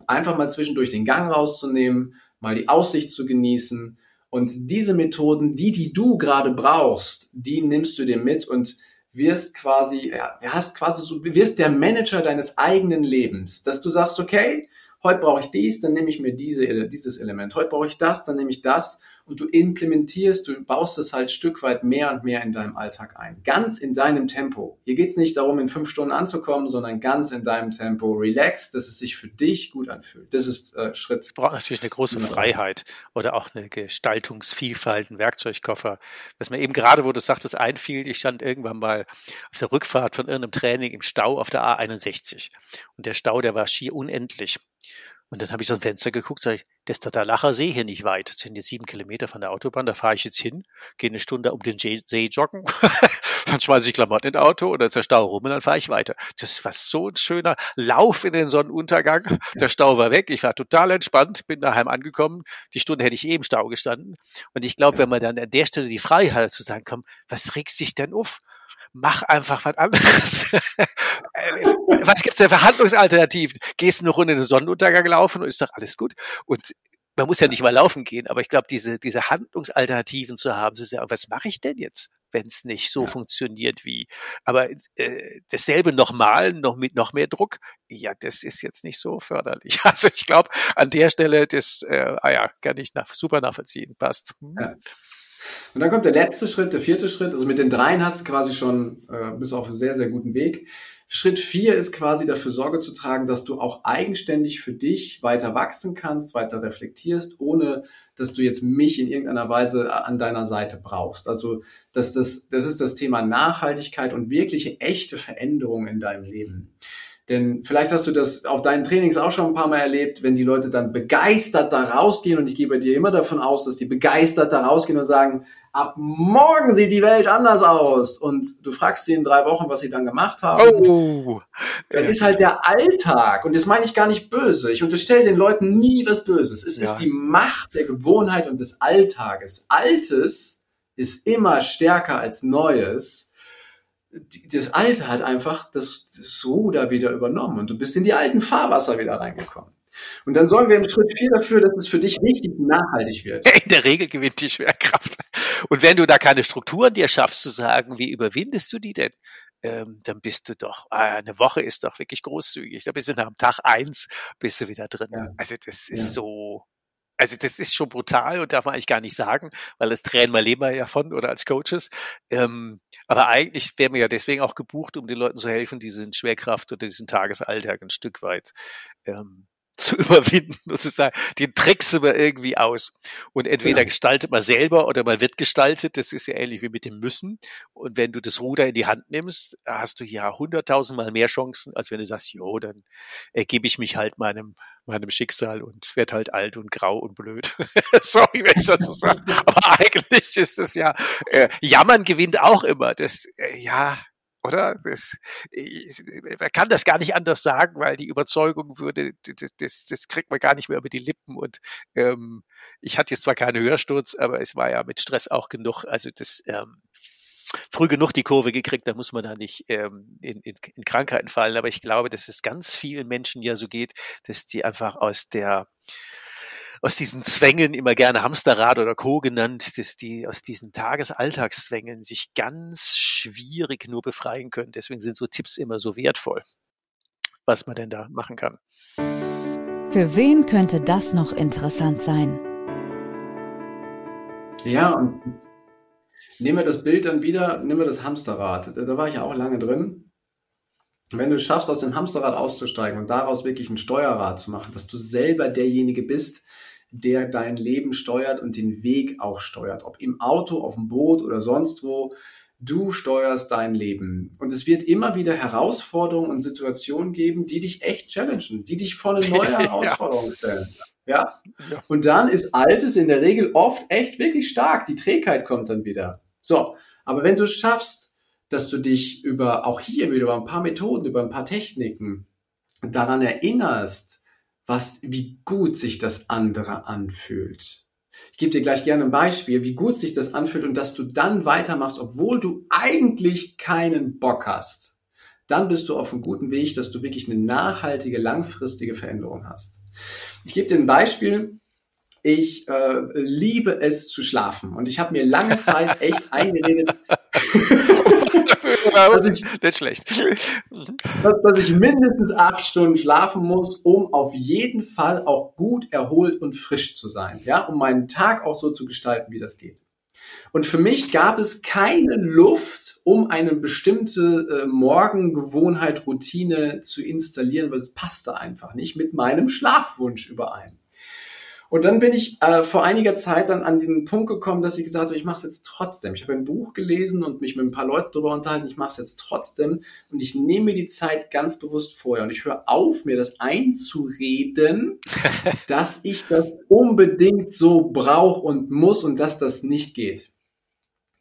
einfach mal zwischendurch den Gang rauszunehmen, mal die Aussicht zu genießen. Und diese Methoden, die, die du gerade brauchst, die nimmst du dir mit und wirst quasi, ja, hast quasi so, wirst der Manager deines eigenen Lebens, dass du sagst, okay, heute brauche ich dies, dann nehme ich mir diese, dieses Element, heute brauche ich das, dann nehme ich das und du implementierst, du baust es halt Stück weit mehr und mehr in deinem Alltag ein. Ganz in deinem Tempo. Hier geht es nicht darum, in fünf Stunden anzukommen, sondern ganz in deinem Tempo. Relax, dass es sich für dich gut anfühlt. Das ist äh, Schritt. Es braucht natürlich eine große Freiheit oder auch eine Gestaltungsvielfalt, ein Werkzeugkoffer. Was mir eben gerade, wo du sagtest, einfiel, ich stand irgendwann mal auf der Rückfahrt von irgendeinem Training im Stau auf der A61. Und der Stau, der war schier unendlich. Und dann habe ich so ein Fenster geguckt, sage ich, das ist der Lacher See hier nicht weit. Das sind jetzt sieben Kilometer von der Autobahn, da fahre ich jetzt hin, gehe eine Stunde um den See joggen, dann schmeiße ich Klamotten in Auto oder der Stau rum und dann fahre ich weiter. Das war so ein schöner Lauf in den Sonnenuntergang. Der Stau war weg, ich war total entspannt, bin daheim angekommen. Die Stunde hätte ich eh im Stau gestanden. Und ich glaube, wenn man dann an der Stelle die Freiheit hat zu sagen, komm, was regst dich denn auf? Mach einfach was anderes. Äh, was gibt's denn für Handlungsalternativen? Gehst eine Runde in den Sonnenuntergang laufen und ist doch alles gut. Und man muss ja nicht mal laufen gehen, aber ich glaube, diese, diese Handlungsalternativen zu haben, zu sagen, was mache ich denn jetzt, wenn es nicht so ja. funktioniert wie, aber äh, dasselbe nochmal, noch mit noch mehr Druck, ja, das ist jetzt nicht so förderlich. Also ich glaube, an der Stelle, das, äh, ah ja, kann ich nach, super nachvollziehen, passt. Hm. Ja. Und dann kommt der letzte Schritt, der vierte Schritt. Also mit den dreien hast du quasi schon äh, bis auf einen sehr, sehr guten Weg. Schritt vier ist quasi dafür Sorge zu tragen, dass du auch eigenständig für dich weiter wachsen kannst, weiter reflektierst, ohne dass du jetzt mich in irgendeiner Weise an deiner Seite brauchst. Also das, das, das ist das Thema Nachhaltigkeit und wirkliche echte Veränderung in deinem Leben. Denn vielleicht hast du das auf deinen Trainings auch schon ein paar Mal erlebt, wenn die Leute dann begeistert da rausgehen und ich gehe bei dir immer davon aus, dass die begeistert da rausgehen und sagen, ab morgen sieht die Welt anders aus. Und du fragst sie in drei Wochen, was sie dann gemacht haben. Oh. Dann ist halt der Alltag. Und das meine ich gar nicht böse. Ich unterstelle den Leuten nie was Böses. Es ja. ist die Macht der Gewohnheit und des Alltages. Altes ist immer stärker als Neues das Alte hat einfach das, das Ruder wieder übernommen und du bist in die alten Fahrwasser wieder reingekommen. Und dann sorgen wir im Schritt vier dafür, dass es für dich richtig nachhaltig wird. In der Regel gewinnt die Schwerkraft. Und wenn du da keine Strukturen dir schaffst, zu sagen, wie überwindest du die denn? Ähm, dann bist du doch, äh, eine Woche ist doch wirklich großzügig. Da bist du nach dem Tag eins, bist du wieder drin. Ja. Also das ist ja. so, also das ist schon brutal und darf man eigentlich gar nicht sagen, weil das tränen leben wir ja von oder als Coaches. Ähm, aber eigentlich werden wir ja deswegen auch gebucht, um den Leuten zu helfen, diesen Schwerkraft oder diesen Tagesalltag ein Stück weit ähm, zu überwinden und zu sagen, den tricksen wir irgendwie aus. Und entweder genau. gestaltet man selber oder man wird gestaltet. Das ist ja ähnlich wie mit dem Müssen. Und wenn du das Ruder in die Hand nimmst, hast du ja hunderttausendmal mehr Chancen, als wenn du sagst, jo, dann ergebe ich mich halt meinem, meinem Schicksal und werde halt alt und grau und blöd. Sorry, wenn ich das so sage. Aber eigentlich ist es ja, äh, Jammern gewinnt auch immer. Das, äh, ja, oder? Das, man kann das gar nicht anders sagen, weil die Überzeugung würde, das, das, das kriegt man gar nicht mehr über die Lippen. Und ähm, ich hatte jetzt zwar keinen Hörsturz, aber es war ja mit Stress auch genug. Also das ähm, früh genug die Kurve gekriegt, da muss man da nicht ähm, in, in, in Krankheiten fallen. Aber ich glaube, dass es ganz vielen Menschen ja so geht, dass die einfach aus der aus diesen Zwängen, immer gerne Hamsterrad oder Co. genannt, dass die aus diesen Tagesalltagszwängen sich ganz schwierig nur befreien können. Deswegen sind so Tipps immer so wertvoll, was man denn da machen kann. Für wen könnte das noch interessant sein? Ja, und nehmen wir das Bild dann wieder, nehmen wir das Hamsterrad. Da war ich ja auch lange drin. Wenn du schaffst, aus dem Hamsterrad auszusteigen und daraus wirklich ein Steuerrad zu machen, dass du selber derjenige bist, der dein Leben steuert und den Weg auch steuert. Ob im Auto, auf dem Boot oder sonst wo. Du steuerst dein Leben. Und es wird immer wieder Herausforderungen und Situationen geben, die dich echt challengen, die dich vor eine neue Herausforderung stellen. Ja? ja. Und dann ist Altes in der Regel oft echt wirklich stark. Die Trägheit kommt dann wieder. So. Aber wenn du schaffst, dass du dich über, auch hier wieder über ein paar Methoden, über ein paar Techniken daran erinnerst, was, wie gut sich das andere anfühlt. Ich gebe dir gleich gerne ein Beispiel, wie gut sich das anfühlt und dass du dann weitermachst, obwohl du eigentlich keinen Bock hast. Dann bist du auf einem guten Weg, dass du wirklich eine nachhaltige, langfristige Veränderung hast. Ich gebe dir ein Beispiel. Ich äh, liebe es zu schlafen und ich habe mir lange Zeit echt eingeredet, dass ich, nicht schlecht. Dass, dass ich mindestens acht Stunden schlafen muss, um auf jeden Fall auch gut erholt und frisch zu sein. Ja, um meinen Tag auch so zu gestalten, wie das geht. Und für mich gab es keine Luft, um eine bestimmte äh, Morgengewohnheit, Routine zu installieren, weil es passte einfach nicht mit meinem Schlafwunsch überein. Und dann bin ich äh, vor einiger Zeit dann an den Punkt gekommen, dass ich gesagt habe, ich mache es jetzt trotzdem. Ich habe ein Buch gelesen und mich mit ein paar Leuten darüber unterhalten, ich mache es jetzt trotzdem. Und ich nehme mir die Zeit ganz bewusst vorher. Und ich höre auf, mir das einzureden, dass ich das unbedingt so brauche und muss und dass das nicht geht.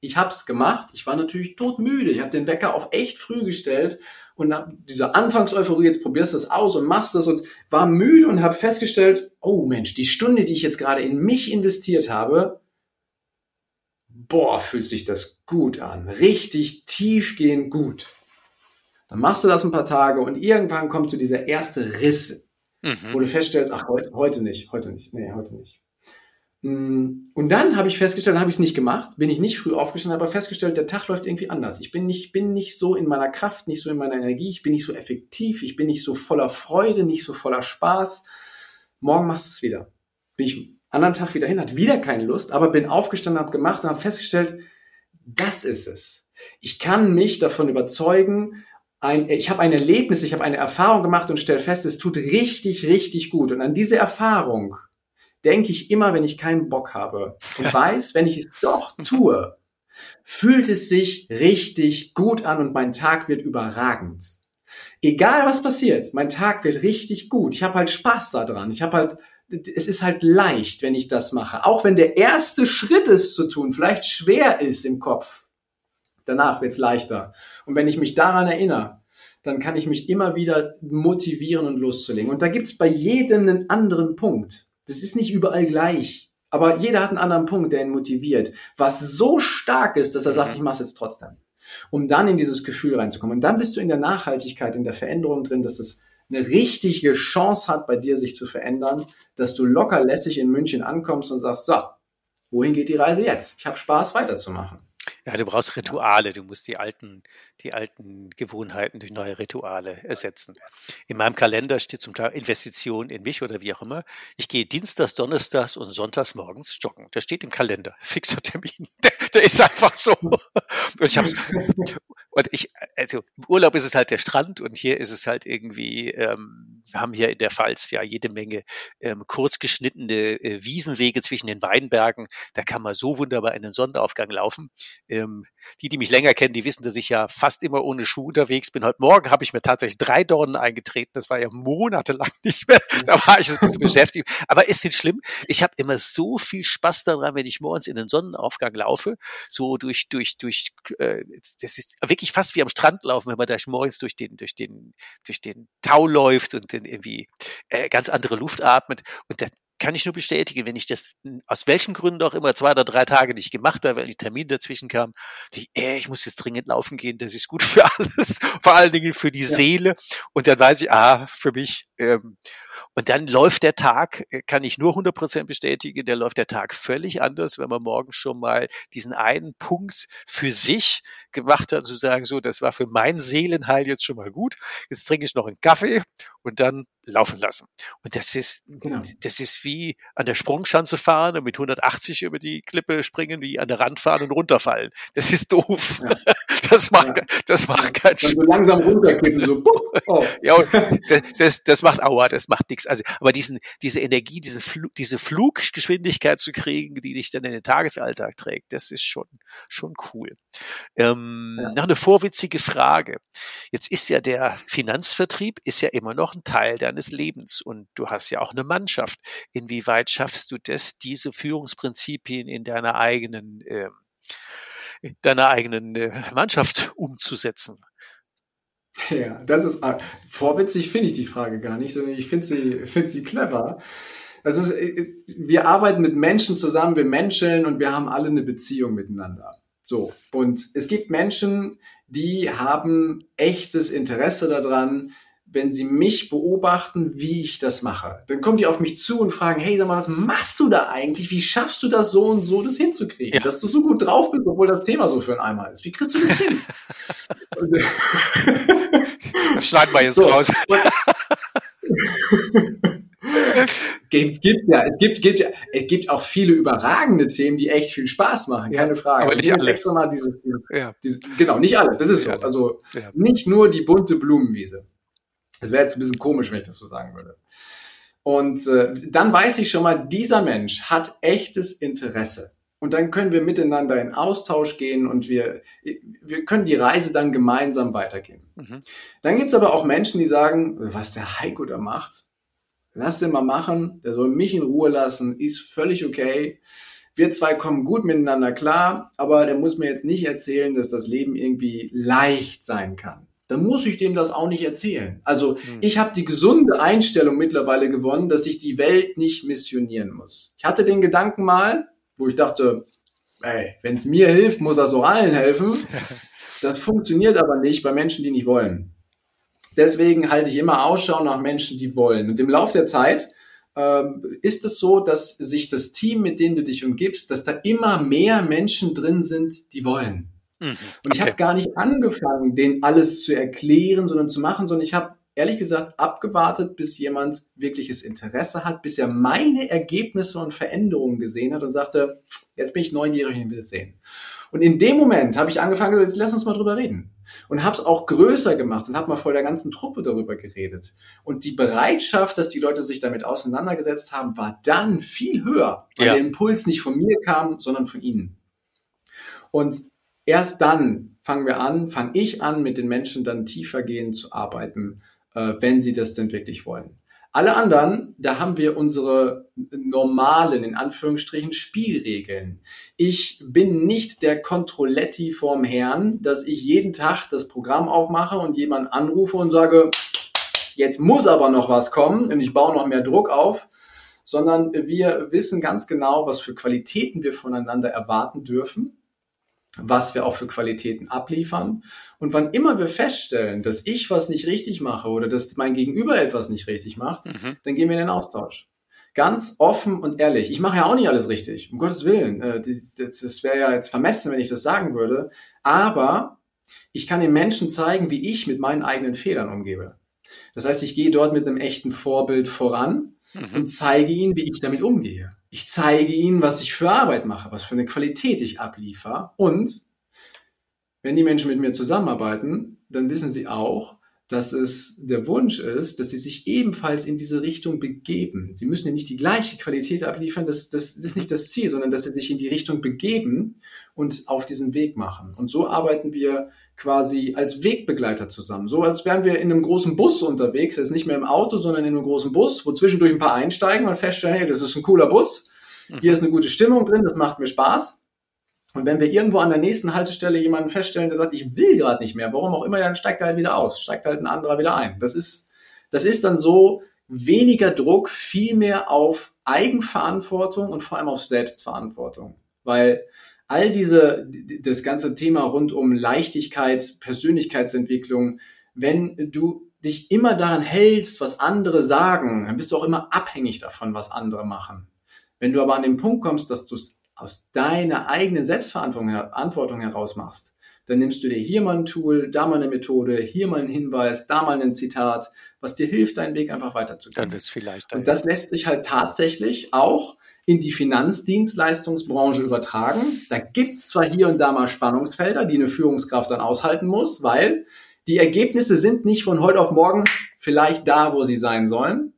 Ich habe es gemacht, ich war natürlich todmüde, ich habe den Wecker auf echt früh gestellt und hab diese Anfangseuphorie, jetzt probierst du das aus und machst das und war müde und habe festgestellt, oh Mensch, die Stunde, die ich jetzt gerade in mich investiert habe, boah, fühlt sich das gut an. Richtig tiefgehend gut. Dann machst du das ein paar Tage und irgendwann kommt zu dieser erste Riss, mhm. wo du feststellst, ach, heute, heute nicht, heute nicht, nee, heute nicht. Mm, und dann habe ich festgestellt, habe ich es nicht gemacht, bin ich nicht früh aufgestanden, aber festgestellt, der Tag läuft irgendwie anders. Ich bin nicht, bin nicht so in meiner Kraft, nicht so in meiner Energie, ich bin nicht so effektiv, ich bin nicht so voller Freude, nicht so voller Spaß. Morgen machst du es wieder. Bin ich anderen Tag wieder hin, hat wieder keine Lust, aber bin aufgestanden, habe gemacht und habe festgestellt, das ist es. Ich kann mich davon überzeugen, ein, ich habe ein Erlebnis, ich habe eine Erfahrung gemacht und stelle fest, es tut richtig, richtig gut. Und an diese Erfahrung denke ich immer, wenn ich keinen Bock habe und weiß, wenn ich es doch tue, fühlt es sich richtig gut an und mein Tag wird überragend. Egal was passiert, mein Tag wird richtig gut. Ich habe halt Spaß daran. Ich habe halt, es ist halt leicht, wenn ich das mache. Auch wenn der erste Schritt es zu tun vielleicht schwer ist im Kopf. Danach wird es leichter. Und wenn ich mich daran erinnere, dann kann ich mich immer wieder motivieren und loszulegen. Und da gibt's bei jedem einen anderen Punkt. Das ist nicht überall gleich. Aber jeder hat einen anderen Punkt, der ihn motiviert. Was so stark ist, dass er sagt, mhm. ich mache es jetzt trotzdem. Um dann in dieses Gefühl reinzukommen. Und dann bist du in der Nachhaltigkeit, in der Veränderung drin, dass es eine richtige Chance hat, bei dir sich zu verändern, dass du locker lässig in München ankommst und sagst, so, wohin geht die Reise jetzt? Ich habe Spaß weiterzumachen. Ja, du brauchst Rituale. Du musst die alten, die alten Gewohnheiten durch neue Rituale ersetzen. In meinem Kalender steht zum Teil Investition in mich oder wie auch immer. Ich gehe Dienstags, Donnerstags und Sonntags morgens joggen. Das steht im Kalender. Fixer Termin. Der, der ist einfach so. Und ich hab's, und ich, also im Urlaub ist es halt der Strand und hier ist es halt irgendwie ähm, wir haben hier in der Pfalz ja jede Menge ähm, kurz geschnittene äh, Wiesenwege zwischen den Weinbergen. Da kann man so wunderbar in den Sonnenaufgang laufen. Ähm, die, die mich länger kennen, die wissen, dass ich ja fast immer ohne Schuh unterwegs bin. Heute Morgen habe ich mir tatsächlich drei Dornen eingetreten. Das war ja monatelang nicht mehr. Da war ich ein bisschen beschäftigt. Aber ist nicht schlimm. Ich habe immer so viel Spaß daran, wenn ich morgens in den Sonnenaufgang laufe. So durch, durch, durch, äh, das ist wirklich fast wie am Strand laufen, wenn man da morgens durch den, durch den, durch den Tau läuft und dann irgendwie äh, ganz andere Luft atmet. Und da, kann ich nur bestätigen, wenn ich das aus welchen Gründen auch immer zwei oder drei Tage nicht gemacht habe, weil die Termine dazwischen kamen, ich, äh, ich muss jetzt dringend laufen gehen, das ist gut für alles, vor allen Dingen für die ja. Seele. Und dann weiß ich, ah, für mich. Ähm, und dann läuft der Tag, äh, kann ich nur 100 Prozent bestätigen, der läuft der Tag völlig anders, wenn man morgen schon mal diesen einen Punkt für sich gemacht hat, zu sagen, so, das war für mein Seelenheil jetzt schon mal gut. Jetzt trinke ich noch einen Kaffee und dann laufen lassen. Und das ist, genau. das ist wie an der Sprungschanze fahren und mit 180 über die Klippe springen, wie an der Rand fahren und runterfallen. Das ist doof. Ja. Das macht, ja. das macht keinen Spaß. So langsam runterkippen, so, oh. Ja, das, das, macht Aua, das macht nichts. Also, aber diesen, diese Energie, diese, Fl diese Fluggeschwindigkeit zu kriegen, die dich dann in den Tagesalltag trägt, das ist schon, schon cool. Ähm, ja. Noch eine vorwitzige Frage. Jetzt ist ja der Finanzvertrieb ist ja immer noch ein Teil deines Lebens und du hast ja auch eine Mannschaft. Inwieweit schaffst du das, diese Führungsprinzipien in deiner eigenen, äh, in deiner eigenen äh, Mannschaft umzusetzen? Ja, das ist vorwitzig finde ich die Frage gar nicht, sondern ich finde sie, finde sie clever. Das ist, äh, wir arbeiten mit Menschen zusammen, wir menscheln und wir haben alle eine Beziehung miteinander. So. Und es gibt Menschen, die haben echtes Interesse daran, wenn sie mich beobachten, wie ich das mache. Dann kommen die auf mich zu und fragen, hey, sag mal, was machst du da eigentlich? Wie schaffst du das so und so, das hinzukriegen? Ja. Dass du so gut drauf bist, obwohl das Thema so für ein Eimer ist. Wie kriegst du das hin? das schneiden wir jetzt so. raus. gibt, gibt ja, es gibt, gibt ja, es gibt auch viele überragende Themen, die echt viel Spaß machen, keine Frage. Aber nicht alle. Extra mal dieses, dieses, ja. dieses, genau, nicht alle, das ist so. Also nicht nur die bunte Blumenwiese. Das wäre jetzt ein bisschen komisch, wenn ich das so sagen würde. Und äh, dann weiß ich schon mal, dieser Mensch hat echtes Interesse. Und dann können wir miteinander in Austausch gehen und wir, wir können die Reise dann gemeinsam weitergehen. Mhm. Dann gibt es aber auch Menschen, die sagen, was der Heiko da macht, lass den mal machen, der soll mich in Ruhe lassen, ist völlig okay. Wir zwei kommen gut miteinander klar, aber der muss mir jetzt nicht erzählen, dass das Leben irgendwie leicht sein kann. Dann muss ich dem das auch nicht erzählen. Also mhm. ich habe die gesunde Einstellung mittlerweile gewonnen, dass ich die Welt nicht missionieren muss. Ich hatte den Gedanken mal, wo ich dachte, ey, wenn es mir hilft, muss das auch allen helfen. Das funktioniert aber nicht bei Menschen, die nicht wollen. Deswegen halte ich immer Ausschau nach Menschen, die wollen. Und im Laufe der Zeit ähm, ist es so, dass sich das Team, mit dem du dich umgibst, dass da immer mehr Menschen drin sind, die wollen. Mhm. Und ich okay. habe gar nicht angefangen, denen alles zu erklären, sondern zu machen, sondern ich habe ehrlich gesagt abgewartet, bis jemand wirkliches Interesse hat, bis er meine Ergebnisse und Veränderungen gesehen hat und sagte, jetzt bin ich neugierig und will es sehen. Und in dem Moment habe ich angefangen, jetzt lass uns mal drüber reden. Und habe es auch größer gemacht und habe mal vor der ganzen Truppe darüber geredet. Und die Bereitschaft, dass die Leute sich damit auseinandergesetzt haben, war dann viel höher, weil ja. der Impuls nicht von mir kam, sondern von ihnen. Und erst dann fangen wir an, fange ich an, mit den Menschen dann tiefergehend zu arbeiten, äh, wenn sie das denn wirklich wollen. Alle anderen, da haben wir unsere normalen, in Anführungsstrichen, Spielregeln. Ich bin nicht der Controletti vorm Herrn, dass ich jeden Tag das Programm aufmache und jemanden anrufe und sage, jetzt muss aber noch was kommen und ich baue noch mehr Druck auf, sondern wir wissen ganz genau, was für Qualitäten wir voneinander erwarten dürfen was wir auch für Qualitäten abliefern. Und wann immer wir feststellen, dass ich was nicht richtig mache oder dass mein Gegenüber etwas nicht richtig macht, mhm. dann gehen wir in den Austausch. Ganz offen und ehrlich. Ich mache ja auch nicht alles richtig, um Gottes Willen. Äh, das wäre ja jetzt vermessen, wenn ich das sagen würde. Aber ich kann den Menschen zeigen, wie ich mit meinen eigenen Fehlern umgebe. Das heißt, ich gehe dort mit einem echten Vorbild voran mhm. und zeige ihnen, wie ich damit umgehe. Ich zeige ihnen, was ich für Arbeit mache, was für eine Qualität ich abliefer. Und wenn die Menschen mit mir zusammenarbeiten, dann wissen sie auch, dass es der Wunsch ist, dass sie sich ebenfalls in diese Richtung begeben. Sie müssen ja nicht die gleiche Qualität abliefern, das, das ist nicht das Ziel, sondern dass sie sich in die Richtung begeben und auf diesen Weg machen. Und so arbeiten wir quasi als Wegbegleiter zusammen. So als wären wir in einem großen Bus unterwegs, das ist nicht mehr im Auto, sondern in einem großen Bus, wo zwischendurch ein paar einsteigen und feststellen, hey, das ist ein cooler Bus, hier ist eine gute Stimmung drin, das macht mir Spaß. Und wenn wir irgendwo an der nächsten Haltestelle jemanden feststellen, der sagt, ich will gerade nicht mehr, warum auch immer, dann steigt er halt wieder aus, steigt halt ein anderer wieder ein. Das ist, das ist dann so weniger Druck, viel mehr auf Eigenverantwortung und vor allem auf Selbstverantwortung. Weil all diese, das ganze Thema rund um Leichtigkeit, Persönlichkeitsentwicklung, wenn du dich immer daran hältst, was andere sagen, dann bist du auch immer abhängig davon, was andere machen. Wenn du aber an den Punkt kommst, dass du es aus deiner eigenen Selbstverantwortung heraus machst, dann nimmst du dir hier mal ein Tool, da mal eine Methode, hier mal einen Hinweis, da mal ein Zitat, was dir hilft, deinen Weg einfach weiterzugehen. Dann wird es vielleicht. Und das lässt sich halt tatsächlich auch in die Finanzdienstleistungsbranche übertragen. Da gibt's zwar hier und da mal Spannungsfelder, die eine Führungskraft dann aushalten muss, weil die Ergebnisse sind nicht von heute auf morgen vielleicht da, wo sie sein sollen,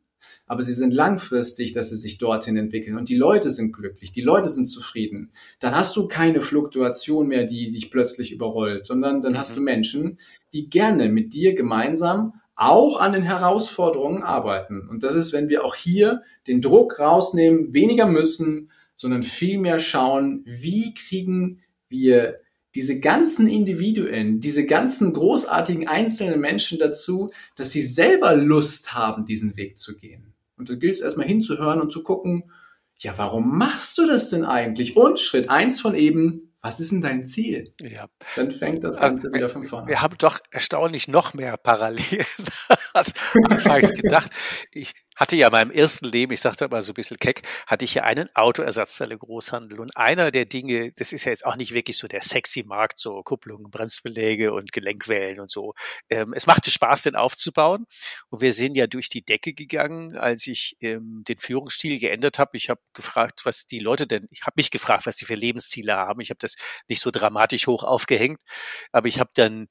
aber sie sind langfristig, dass sie sich dorthin entwickeln und die Leute sind glücklich, die Leute sind zufrieden. Dann hast du keine Fluktuation mehr, die dich plötzlich überrollt, sondern dann mhm. hast du Menschen, die gerne mit dir gemeinsam auch an den Herausforderungen arbeiten. Und das ist, wenn wir auch hier den Druck rausnehmen, weniger müssen, sondern viel mehr schauen, wie kriegen wir diese ganzen Individuen, diese ganzen großartigen einzelnen Menschen dazu, dass sie selber Lust haben, diesen Weg zu gehen. Und da gilt es erstmal hinzuhören und zu gucken, ja, warum machst du das denn eigentlich? Und Schritt eins von eben, was ist denn dein Ziel? Ja. Dann fängt das Ganze also, wieder von vorne an. Wir haben doch erstaunlich noch mehr Parallelen als anfangs gedacht. Ich, hatte ja in meinem ersten Leben, ich sagte mal so ein bisschen keck, hatte ich ja einen Autoersatzteile-Großhandel. Und einer der Dinge, das ist ja jetzt auch nicht wirklich so der sexy Markt, so Kupplungen, Bremsbeläge und Gelenkwellen und so. Ähm, es machte Spaß, den aufzubauen. Und wir sind ja durch die Decke gegangen, als ich ähm, den Führungsstil geändert habe. Ich habe gefragt, was die Leute denn, ich habe mich gefragt, was die für Lebensziele haben. Ich habe das nicht so dramatisch hoch aufgehängt, aber ich habe dann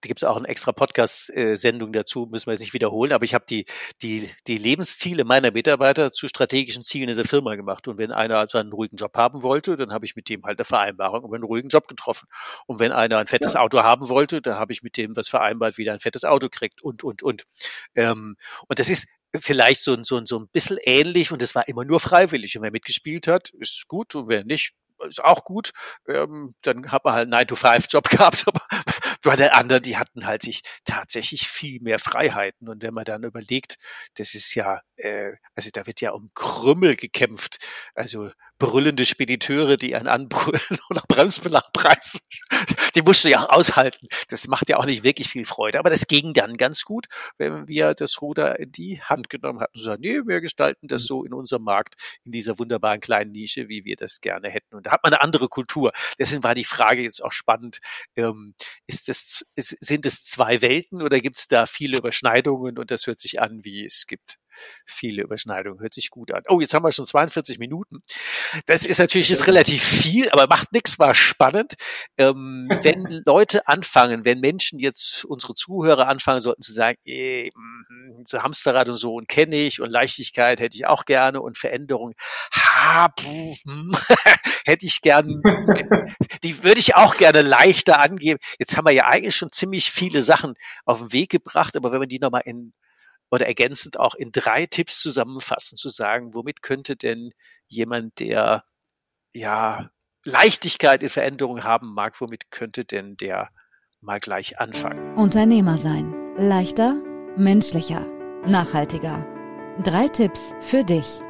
da gibt es auch eine extra Podcast-Sendung dazu, müssen wir jetzt nicht wiederholen, aber ich habe die, die, die Lebensziele meiner Mitarbeiter zu strategischen Zielen in der Firma gemacht. Und wenn einer seinen ruhigen Job haben wollte, dann habe ich mit dem halt eine Vereinbarung über einen ruhigen Job getroffen. Und wenn einer ein fettes ja. Auto haben wollte, dann habe ich mit dem was vereinbart, wie er ein fettes Auto kriegt und, und, und. Ähm, und das ist, vielleicht so, so, so ein bisschen ähnlich und es war immer nur freiwillig. Und wer mitgespielt hat, ist gut und wer nicht, ist auch gut. Ähm, dann hat man halt einen 9-to-5-Job gehabt, aber bei den anderen, die hatten halt sich tatsächlich viel mehr Freiheiten. Und wenn man dann überlegt, das ist ja, äh, also da wird ja um Krümmel gekämpft. Also brüllende Spediteure, die einen anbrüllen oder Bremsbelag preisen, die musst du ja auch aushalten. Das macht ja auch nicht wirklich viel Freude. Aber das ging dann ganz gut, wenn wir das Ruder in die Hand genommen hatten und sagen, nee, wir gestalten das so in unserem Markt, in dieser wunderbaren kleinen Nische, wie wir das gerne hätten. Und da hat man eine andere Kultur. Deswegen war die Frage jetzt auch spannend. Ähm, ist das, ist, sind es zwei Welten oder gibt es da viele Überschneidungen? Und das hört sich an, wie es gibt viele Überschneidungen. Hört sich gut an. Oh, jetzt haben wir schon 42 Minuten. Das ist natürlich ist relativ viel, aber macht nichts, war spannend. Ähm, wenn Leute anfangen, wenn Menschen jetzt, unsere Zuhörer anfangen sollten zu sagen, eh, so Hamsterrad und so und kenne ich und Leichtigkeit hätte ich auch gerne und Veränderung, ha, hm, hätte ich gern, die würde ich auch gerne leichter angeben. Jetzt haben wir ja eigentlich schon ziemlich viele Sachen auf den Weg gebracht, aber wenn man die nochmal in oder ergänzend auch in drei Tipps zusammenfassen, zu sagen, womit könnte denn jemand, der ja Leichtigkeit in Veränderungen haben mag, womit könnte denn der mal gleich anfangen? Unternehmer sein. Leichter, menschlicher, nachhaltiger. Drei Tipps für dich.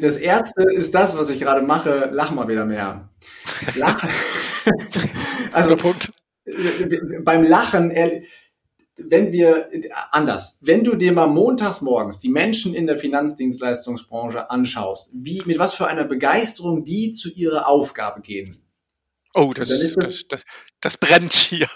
Das erste ist das, was ich gerade mache. Lach mal wieder mehr. Lach. also, Punkt. beim Lachen, wenn wir anders, wenn du dir mal montags morgens die Menschen in der Finanzdienstleistungsbranche anschaust, wie mit was für einer Begeisterung die zu ihrer Aufgabe gehen. Oh, das, das, das, das, das brennt hier.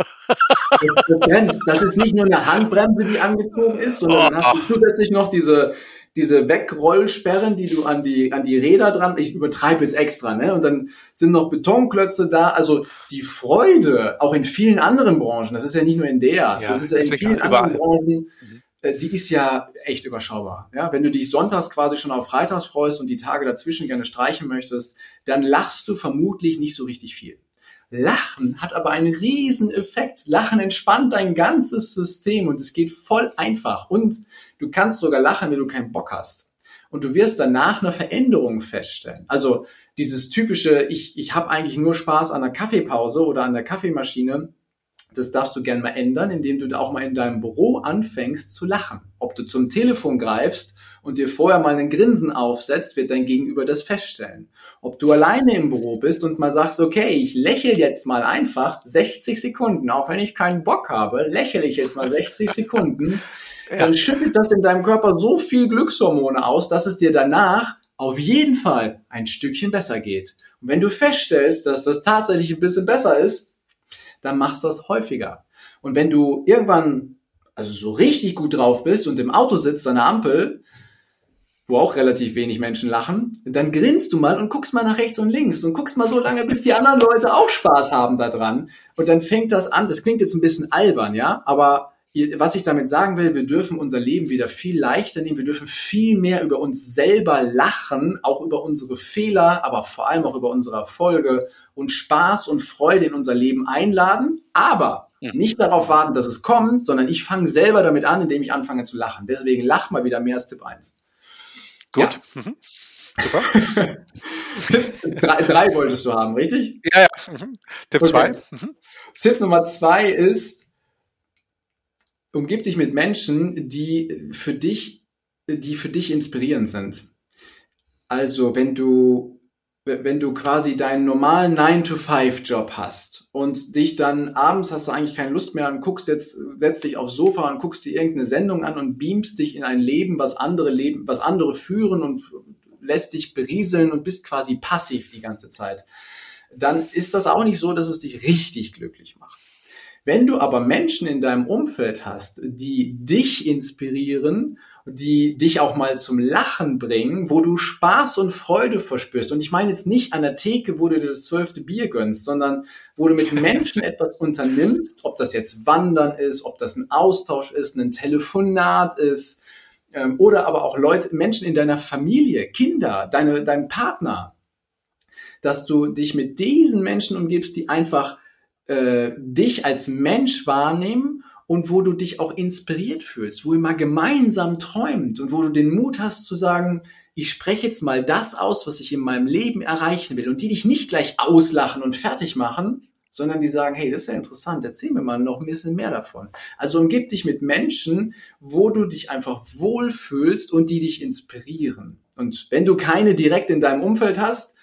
Das, brennt. das ist nicht nur eine Handbremse, die angezogen ist, sondern oh. hast du zusätzlich noch diese, diese Wegrollsperren, die du an die, an die Räder dran, ich übertreibe jetzt extra, ne? Und dann sind noch Betonklötze da. Also die Freude, auch in vielen anderen Branchen, das ist ja nicht nur in der, ja, das ist ja in vielen anderen Branchen, mhm. Äh, die ist ja echt überschaubar. Ja, wenn du dich sonntags quasi schon auf Freitags freust und die Tage dazwischen gerne streichen möchtest, dann lachst du vermutlich nicht so richtig viel. Lachen hat aber einen riesen Effekt. Lachen entspannt dein ganzes System und es geht voll einfach. Und du kannst sogar lachen, wenn du keinen Bock hast. Und du wirst danach eine Veränderung feststellen. Also dieses typische, ich, ich habe eigentlich nur Spaß an der Kaffeepause oder an der Kaffeemaschine, das darfst du gerne mal ändern, indem du auch mal in deinem Büro anfängst zu lachen. Ob du zum Telefon greifst und dir vorher mal einen Grinsen aufsetzt, wird dein Gegenüber das feststellen. Ob du alleine im Büro bist und mal sagst, okay, ich lächle jetzt mal einfach 60 Sekunden, auch wenn ich keinen Bock habe, lächle ich jetzt mal 60 Sekunden, ja. dann schüttet das in deinem Körper so viel Glückshormone aus, dass es dir danach auf jeden Fall ein Stückchen besser geht. Und wenn du feststellst, dass das tatsächlich ein bisschen besser ist, dann machst du das häufiger. Und wenn du irgendwann also so richtig gut drauf bist und im Auto sitzt an der Ampel, wo auch relativ wenig Menschen lachen, dann grinst du mal und guckst mal nach rechts und links und guckst mal so lange, bis die anderen Leute auch Spaß haben daran. Und dann fängt das an. Das klingt jetzt ein bisschen albern, ja, aber was ich damit sagen will, wir dürfen unser Leben wieder viel leichter nehmen. Wir dürfen viel mehr über uns selber lachen, auch über unsere Fehler, aber vor allem auch über unsere Erfolge und Spaß und Freude in unser Leben einladen, aber nicht darauf warten, dass es kommt, sondern ich fange selber damit an, indem ich anfange zu lachen. Deswegen lach mal wieder mehr als Tipp 1. Gut. Ja. Mhm. Super. Tipp drei, drei, wolltest du haben, richtig? Ja, ja. Mhm. Tipp 2. Okay. Mhm. Tipp Nummer 2 ist, umgib dich mit Menschen, die für dich, die für dich inspirierend sind. Also, wenn du wenn du quasi deinen normalen 9-to-5-Job hast und dich dann abends hast du eigentlich keine Lust mehr und guckst jetzt, setzt dich aufs Sofa und guckst dir irgendeine Sendung an und beamst dich in ein Leben, was andere leben, was andere führen und lässt dich berieseln und bist quasi passiv die ganze Zeit, dann ist das auch nicht so, dass es dich richtig glücklich macht. Wenn du aber Menschen in deinem Umfeld hast, die dich inspirieren die dich auch mal zum Lachen bringen, wo du Spaß und Freude verspürst. Und ich meine jetzt nicht an der Theke, wo du dir das zwölfte Bier gönnst, sondern wo du mit Menschen etwas unternimmst, ob das jetzt Wandern ist, ob das ein Austausch ist, ein Telefonat ist, ähm, oder aber auch Leute, Menschen in deiner Familie, Kinder, deine, dein Partner, dass du dich mit diesen Menschen umgibst, die einfach äh, dich als Mensch wahrnehmen und wo du dich auch inspiriert fühlst, wo ihr mal gemeinsam träumt und wo du den Mut hast zu sagen, ich spreche jetzt mal das aus, was ich in meinem Leben erreichen will und die dich nicht gleich auslachen und fertig machen, sondern die sagen, hey, das ist ja interessant, erzähl mir mal noch ein bisschen mehr davon. Also umgib dich mit Menschen, wo du dich einfach wohlfühlst und die dich inspirieren. Und wenn du keine direkt in deinem Umfeld hast,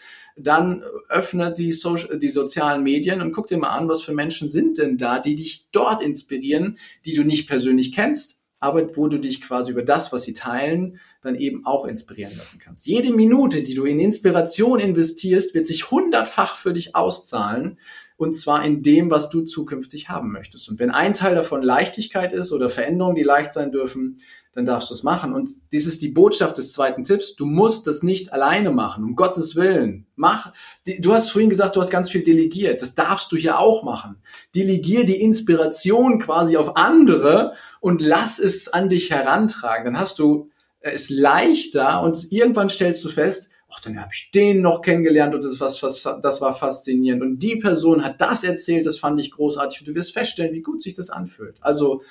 dann öffne die, Social, die sozialen Medien und guck dir mal an, was für Menschen sind denn da, die dich dort inspirieren, die du nicht persönlich kennst, aber wo du dich quasi über das, was sie teilen, dann eben auch inspirieren lassen kannst. Jede Minute, die du in Inspiration investierst, wird sich hundertfach für dich auszahlen und zwar in dem, was du zukünftig haben möchtest. Und wenn ein Teil davon Leichtigkeit ist oder Veränderungen, die leicht sein dürfen, dann darfst du es machen. Und dies ist die Botschaft des zweiten Tipps. Du musst das nicht alleine machen, um Gottes Willen. Mach, du hast vorhin gesagt, du hast ganz viel delegiert. Das darfst du hier auch machen. Delegier die Inspiration quasi auf andere und lass es an dich herantragen. Dann hast du es leichter und irgendwann stellst du fest, ach, dann habe ich den noch kennengelernt und das, was, was, das war faszinierend. Und die Person hat das erzählt, das fand ich großartig. Und du wirst feststellen, wie gut sich das anfühlt. Also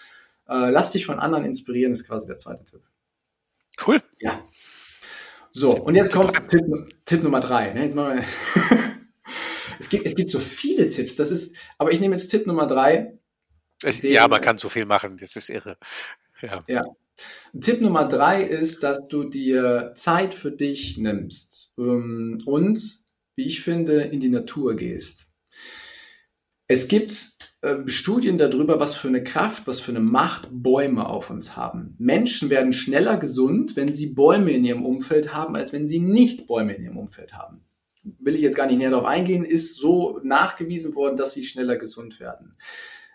äh, lass dich von anderen inspirieren, ist quasi der zweite Tipp. Cool. Ja. So, und jetzt kommt Tipp, Tipp Nummer drei. Ne? Jetzt wir es, gibt, es gibt so viele Tipps, das ist, aber ich nehme jetzt Tipp Nummer drei. Den, ja, man kann so viel machen, das ist irre. Ja. ja. Tipp Nummer drei ist, dass du dir Zeit für dich nimmst ähm, und, wie ich finde, in die Natur gehst. Es gibt äh, Studien darüber, was für eine Kraft, was für eine Macht Bäume auf uns haben. Menschen werden schneller gesund, wenn sie Bäume in ihrem Umfeld haben, als wenn sie nicht Bäume in ihrem Umfeld haben. Will ich jetzt gar nicht näher darauf eingehen, ist so nachgewiesen worden, dass sie schneller gesund werden.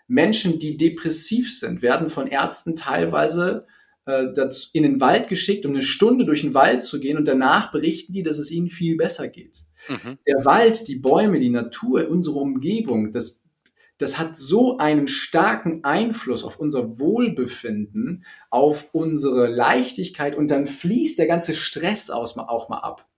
Menschen, die depressiv sind, werden von Ärzten teilweise äh, in den Wald geschickt, um eine Stunde durch den Wald zu gehen und danach berichten die, dass es ihnen viel besser geht. Mhm. Der Wald, die Bäume, die Natur, unsere Umgebung, das, das hat so einen starken Einfluss auf unser Wohlbefinden, auf unsere Leichtigkeit und dann fließt der ganze Stress aus, auch mal ab.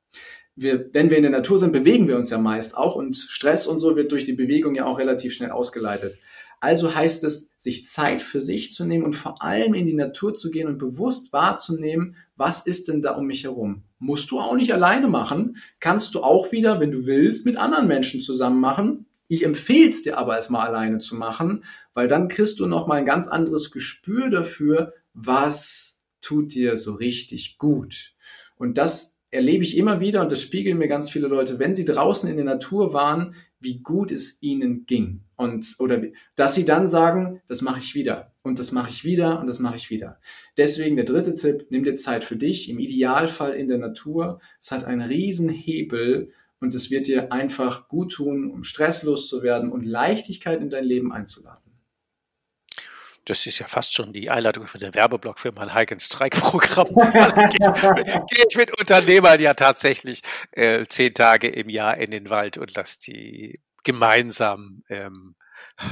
Wir, wenn wir in der Natur sind, bewegen wir uns ja meist auch und Stress und so wird durch die Bewegung ja auch relativ schnell ausgeleitet. Also heißt es, sich Zeit für sich zu nehmen und vor allem in die Natur zu gehen und bewusst wahrzunehmen, was ist denn da um mich herum. Musst du auch nicht alleine machen, kannst du auch wieder, wenn du willst, mit anderen Menschen zusammen machen. Ich empfehle es dir aber erstmal alleine zu machen, weil dann kriegst du nochmal ein ganz anderes Gespür dafür, was tut dir so richtig gut. Und das erlebe ich immer wieder und das spiegeln mir ganz viele Leute, wenn sie draußen in der Natur waren, wie gut es ihnen ging. Und, oder, dass sie dann sagen, das mache ich wieder. Und das mache ich wieder und das mache ich wieder. Deswegen der dritte Tipp, nimm dir Zeit für dich, im Idealfall in der Natur. Es hat einen riesen Hebel und es wird dir einfach gut tun, um stresslos zu werden und Leichtigkeit in dein Leben einzuladen das ist ja fast schon die Einladung für den Werbeblock für mein Hike and Strike Programm. Gehe ich mit Unternehmern ja tatsächlich äh, zehn Tage im Jahr in den Wald und lasse die gemeinsam ähm,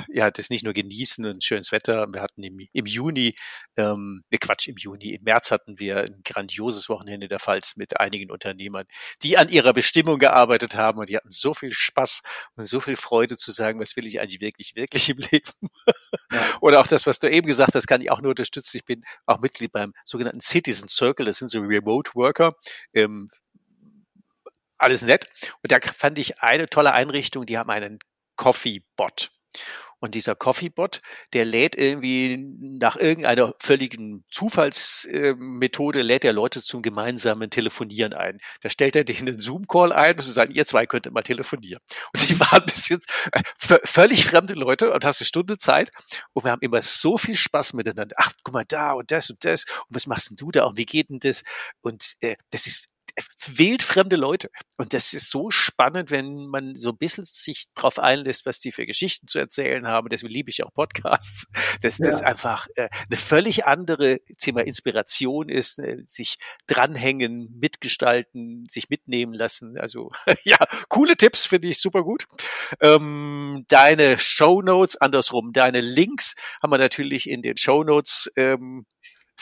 ja, das nicht nur genießen und schönes Wetter. Wir hatten im, im Juni, ähm, ne Quatsch, im Juni, im März hatten wir ein grandioses Wochenende der Pfalz mit einigen Unternehmern, die an ihrer Bestimmung gearbeitet haben und die hatten so viel Spaß und so viel Freude zu sagen, was will ich eigentlich wirklich, wirklich im Leben. Ja. Oder auch das, was du eben gesagt hast, kann ich auch nur unterstützen. Ich bin auch Mitglied beim sogenannten Citizen Circle, das sind so Remote Worker. Ähm, alles nett. Und da fand ich eine tolle Einrichtung, die haben einen Coffee-Bot. Und dieser Coffeebot, der lädt irgendwie nach irgendeiner völligen Zufallsmethode, lädt er Leute zum gemeinsamen Telefonieren ein. Da stellt er denen einen Zoom-Call ein und sagt, ihr zwei könntet mal telefonieren. Und die waren bis jetzt äh, völlig fremde Leute und hast eine Stunde Zeit. Und wir haben immer so viel Spaß miteinander. Ach, guck mal da und das und das. Und was machst denn du da und wie geht denn das? Und äh, das ist wildfremde Leute. Und das ist so spannend, wenn man so ein bisschen sich drauf einlässt, was die für Geschichten zu erzählen haben. Deswegen liebe ich auch Podcasts, dass ja. das einfach äh, eine völlig andere Thema Inspiration ist, äh, sich dranhängen, mitgestalten, sich mitnehmen lassen. Also ja, coole Tipps finde ich super gut. Ähm, deine Show Notes, andersrum, deine Links haben wir natürlich in den Show Notes ähm,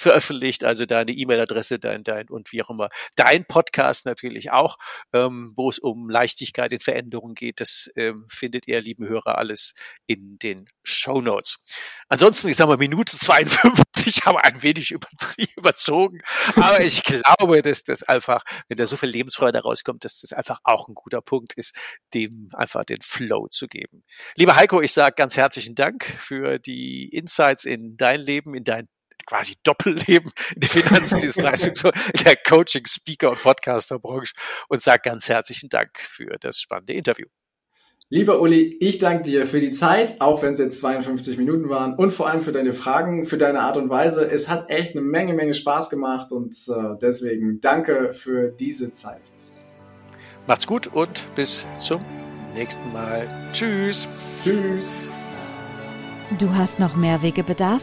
veröffentlicht, also deine E-Mail-Adresse, dein, dein und wie auch immer. Dein Podcast natürlich auch, ähm, wo es um Leichtigkeit in Veränderungen geht. Das ähm, findet ihr, lieben Hörer, alles in den Show Notes. Ansonsten, ich sage mal, Minute 52 haben wir ein wenig übertrieben, überzogen. Aber ich glaube, dass das einfach, wenn da so viel Lebensfreude rauskommt, dass das einfach auch ein guter Punkt ist, dem einfach den Flow zu geben. Lieber Heiko, ich sage ganz herzlichen Dank für die Insights in dein Leben, in dein quasi Doppelleben in der Finanzdienstleistung, so in der Coaching, Speaker und Podcaster-Branche und sage ganz herzlichen Dank für das spannende Interview. Lieber Uli, ich danke dir für die Zeit, auch wenn es jetzt 52 Minuten waren und vor allem für deine Fragen, für deine Art und Weise. Es hat echt eine Menge, Menge Spaß gemacht und äh, deswegen danke für diese Zeit. Macht's gut und bis zum nächsten Mal. Tschüss. Tschüss. Du hast noch mehr Wegebedarf?